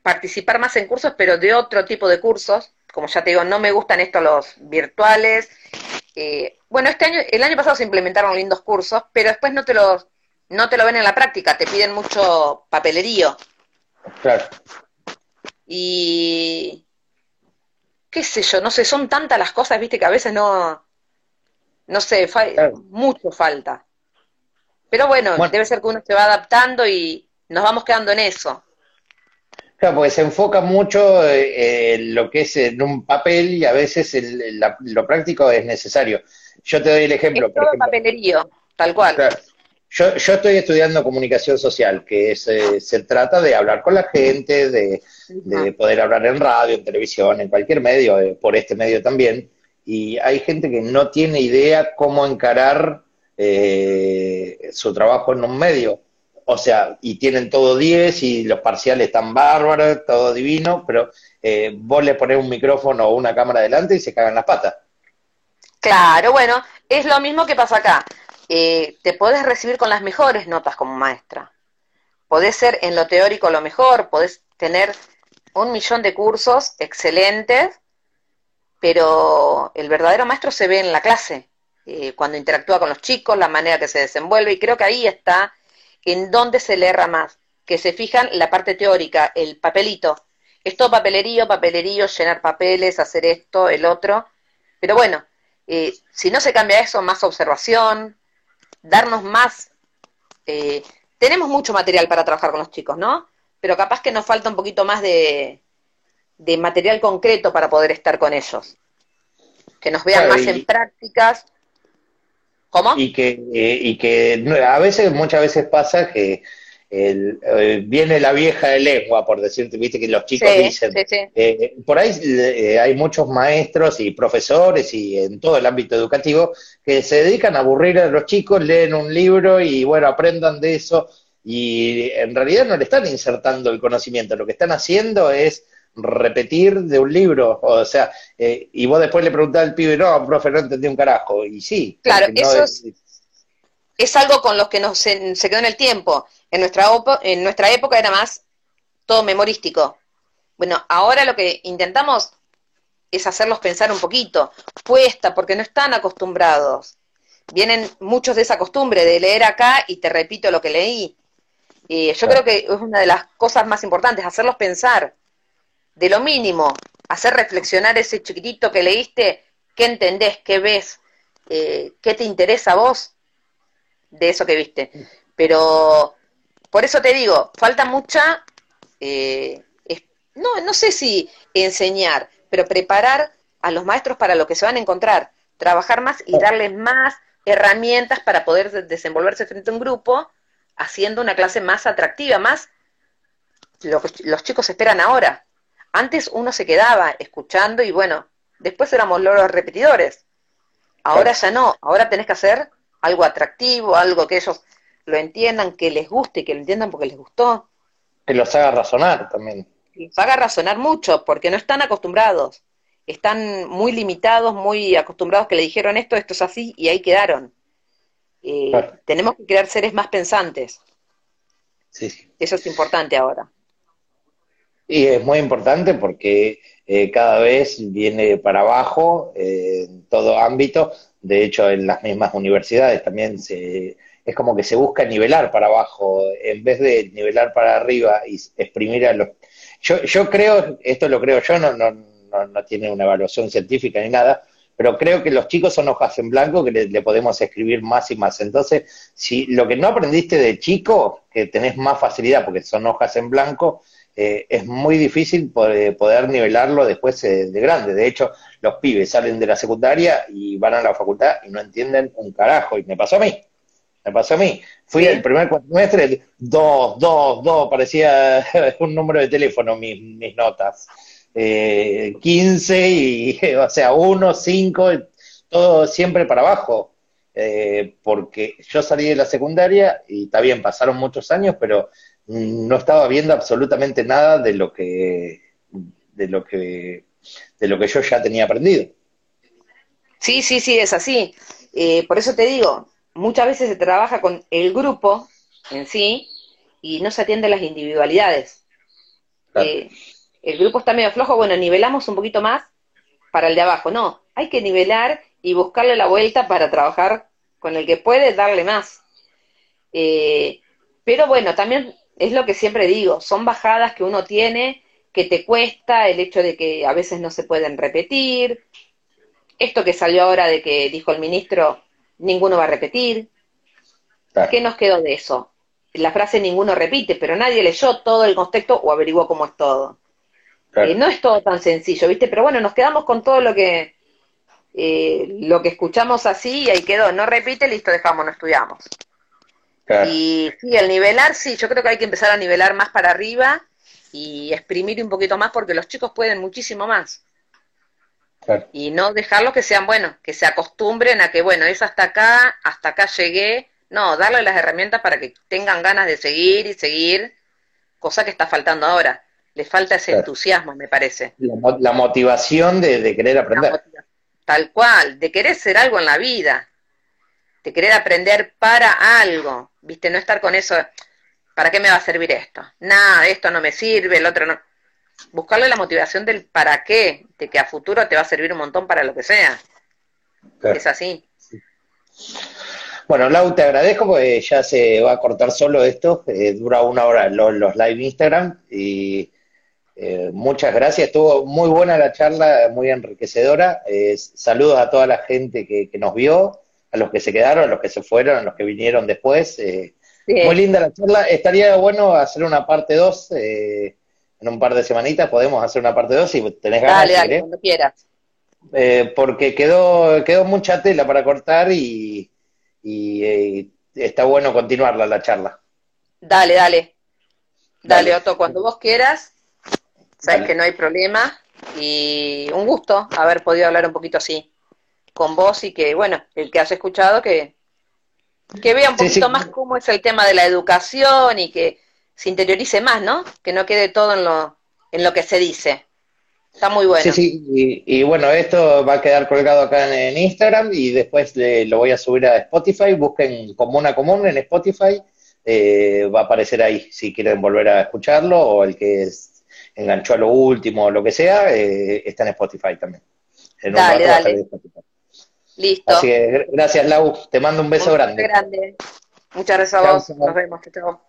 participar más en cursos, pero de otro tipo de cursos. Como ya te digo, no me gustan estos los virtuales. Eh, bueno, este año, el año pasado se implementaron lindos cursos, pero después no te los, no te lo ven en la práctica, te piden mucho papelerío. Claro. Y qué sé yo, no sé, son tantas las cosas, viste, que a veces no, no sé, fa claro. mucho falta. Pero bueno, bueno, debe ser que uno se va adaptando y nos vamos quedando en eso. Claro, porque se enfoca mucho eh, en lo que es en un papel y a veces el, la, lo práctico es necesario. Yo te doy el ejemplo. Es todo por ejemplo, papelerío, tal cual. Claro. Yo, yo estoy estudiando comunicación social, que es, eh, se trata de hablar con la gente, de, de, poder hablar en radio, en televisión, en cualquier medio, eh, por este medio también. Y hay gente que no tiene idea cómo encarar eh, su trabajo en un medio. O sea, y tienen todo 10 y los parciales están bárbaros, todo divino, pero eh, vos le pones un micrófono o una cámara delante y se cagan las patas. Claro, bueno, es lo mismo que pasa acá. Eh, te podés recibir con las mejores notas como maestra. Podés ser en lo teórico lo mejor, podés tener un millón de cursos excelentes, pero el verdadero maestro se ve en la clase, eh, cuando interactúa con los chicos, la manera que se desenvuelve, y creo que ahí está en dónde se le erra más, que se fijan la parte teórica, el papelito. Es todo papelerío, papelerío, llenar papeles, hacer esto, el otro. Pero bueno, eh, si no se cambia eso, más observación, darnos más... Eh, tenemos mucho material para trabajar con los chicos, ¿no? Pero capaz que nos falta un poquito más de, de material concreto para poder estar con ellos. Que nos vean claro, más y... en prácticas, ¿Cómo? Y que, eh, y que a veces, muchas veces pasa que el, eh, viene la vieja de lengua, por decirte, viste que los chicos sí, dicen, sí, sí. Eh, por ahí eh, hay muchos maestros y profesores y en todo el ámbito educativo que se dedican a aburrir a los chicos, leen un libro y bueno, aprendan de eso y en realidad no le están insertando el conocimiento, lo que están haciendo es repetir de un libro, o sea, eh, y vos después le preguntás al pibe, no, profe, no entendí un carajo, y sí. Claro, no eso es, es, algo con lo que nos, se, se, quedó en el tiempo. En nuestra, en nuestra época era más todo memorístico. Bueno, ahora lo que intentamos es hacerlos pensar un poquito, puesta, porque no están acostumbrados. Vienen muchos de esa costumbre de leer acá y te repito lo que leí. Eh, yo claro. creo que es una de las cosas más importantes, hacerlos pensar de lo mínimo, hacer reflexionar ese chiquitito que leíste, qué entendés, qué ves, eh, qué te interesa a vos de eso que viste. Pero por eso te digo, falta mucha, eh, no, no sé si enseñar, pero preparar a los maestros para lo que se van a encontrar, trabajar más y darles más herramientas para poder desenvolverse frente a un grupo, haciendo una clase más atractiva, más lo que los chicos esperan ahora. Antes uno se quedaba escuchando y bueno, después éramos loros repetidores. Ahora ya no, ahora tenés que hacer algo atractivo, algo que ellos lo entiendan, que les guste, que lo entiendan porque les gustó. Que los haga razonar también. Los haga razonar mucho, porque no están acostumbrados. Están muy limitados, muy acostumbrados que le dijeron esto, esto es así, y ahí quedaron. Eh, claro. Tenemos que crear seres más pensantes. Eso es importante ahora. Y es muy importante porque eh, cada vez viene para abajo eh, en todo ámbito. De hecho, en las mismas universidades también se, es como que se busca nivelar para abajo en vez de nivelar para arriba y exprimir a los... Yo, yo creo, esto lo creo yo, no, no, no, no tiene una evaluación científica ni nada, pero creo que los chicos son hojas en blanco que le, podemos escribir más y más. Entonces, si lo que no aprendiste de chico, que tenés más facilidad porque son hojas en blanco, eh, es muy difícil poder, nivelarlo después eh, de grande. De hecho, los pibes salen de la secundaria y van a la facultad y no entienden un carajo. Y me pasó a mí. Me pasó a mí. Fui el primer cuatrimestre, dos, dos, dos, parecía (laughs) un número de teléfono mis, mis notas eh, 15 y, (laughs) o sea, 1, 5, todo siempre para abajo. Eh, porque yo salí de la secundaria y está bien, pasaron muchos años, pero no estaba viendo absolutamente nada de lo que de lo que de lo que yo ya tenía aprendido. Sí, sí, sí, es así. Eh, por eso te digo, muchas veces se trabaja con el grupo en sí y no se atiende las individualidades. Eh, el grupo está medio flojo, bueno, nivelamos un poquito más para el de abajo. No, hay que nivelar y buscarle la vuelta para trabajar con el que puede, darle más. Eh, pero bueno, también es lo que siempre digo, son bajadas que uno tiene, que te cuesta, el hecho de que a veces no se pueden repetir, esto que salió ahora de que dijo el ministro, ninguno va a repetir. ¿Qué nos quedó de eso? La frase ninguno repite, pero nadie leyó todo el contexto o averiguó cómo es todo. Eh, no es todo tan sencillo, ¿viste? Pero bueno, nos quedamos con todo lo que eh, lo que escuchamos así y ahí quedó. No repite, listo, dejamos, no estudiamos. Y sí, el nivelar, sí, yo creo que hay que empezar a nivelar más para arriba y exprimir un poquito más porque los chicos pueden muchísimo más. Y no dejarlos que sean, bueno, que se acostumbren a que, bueno, es hasta acá, hasta acá llegué. No, darle las herramientas para que tengan ganas de seguir y seguir, cosa que está faltando ahora. Le falta ese entusiasmo, me parece. La, motivación de, querer aprender. Tal cual, de querer ser algo en la vida, de querer aprender para algo, ¿viste? No estar con eso, ¿para qué me va a servir esto? Nada, esto no me sirve, el otro no. Buscarle la motivación del para qué, de que a futuro te va a servir un montón para lo que sea. Es así. Bueno, Lau, te agradezco porque ya se va a cortar solo esto. Eh, dura una hora los, los live Instagram y eh, muchas gracias, estuvo muy buena la charla, muy enriquecedora. Eh, saludos a toda la gente que, nos vio, a los que se quedaron, a los que se fueron, a los que vinieron después. Eh, muy linda la charla. Estaría bueno hacer una parte 2 en un par de semanitas. Podemos hacer una parte 2 si tenés ganas. Dale, dale, cuando quieras. porque quedó, quedó mucha tela para cortar y, está bueno continuarla la charla. Dale, dale. Dale, Otto, cuando vos quieras sabes que no hay problema y un gusto haber podido hablar un poquito así con vos y que, bueno, el que has escuchado que, que vea un poquito más cómo es el tema de la educación y que se interiorice más, ¿no? Que no quede todo en lo, en lo que se dice. Está muy bueno. Sí, sí, y, bueno, esto va a quedar colgado acá en, Instagram y después lo voy a subir a Spotify. Busquen Comuna Común en Spotify, eh, va a aparecer ahí si quieren volver a escucharlo o el que es enganchó a lo último o lo que sea, eh, está en Spotify también. dale, dale. Listo. Así que gracias, Lau. Te mando un beso grande. grande. Muchas gracias a vos. Nos vemos. Chao.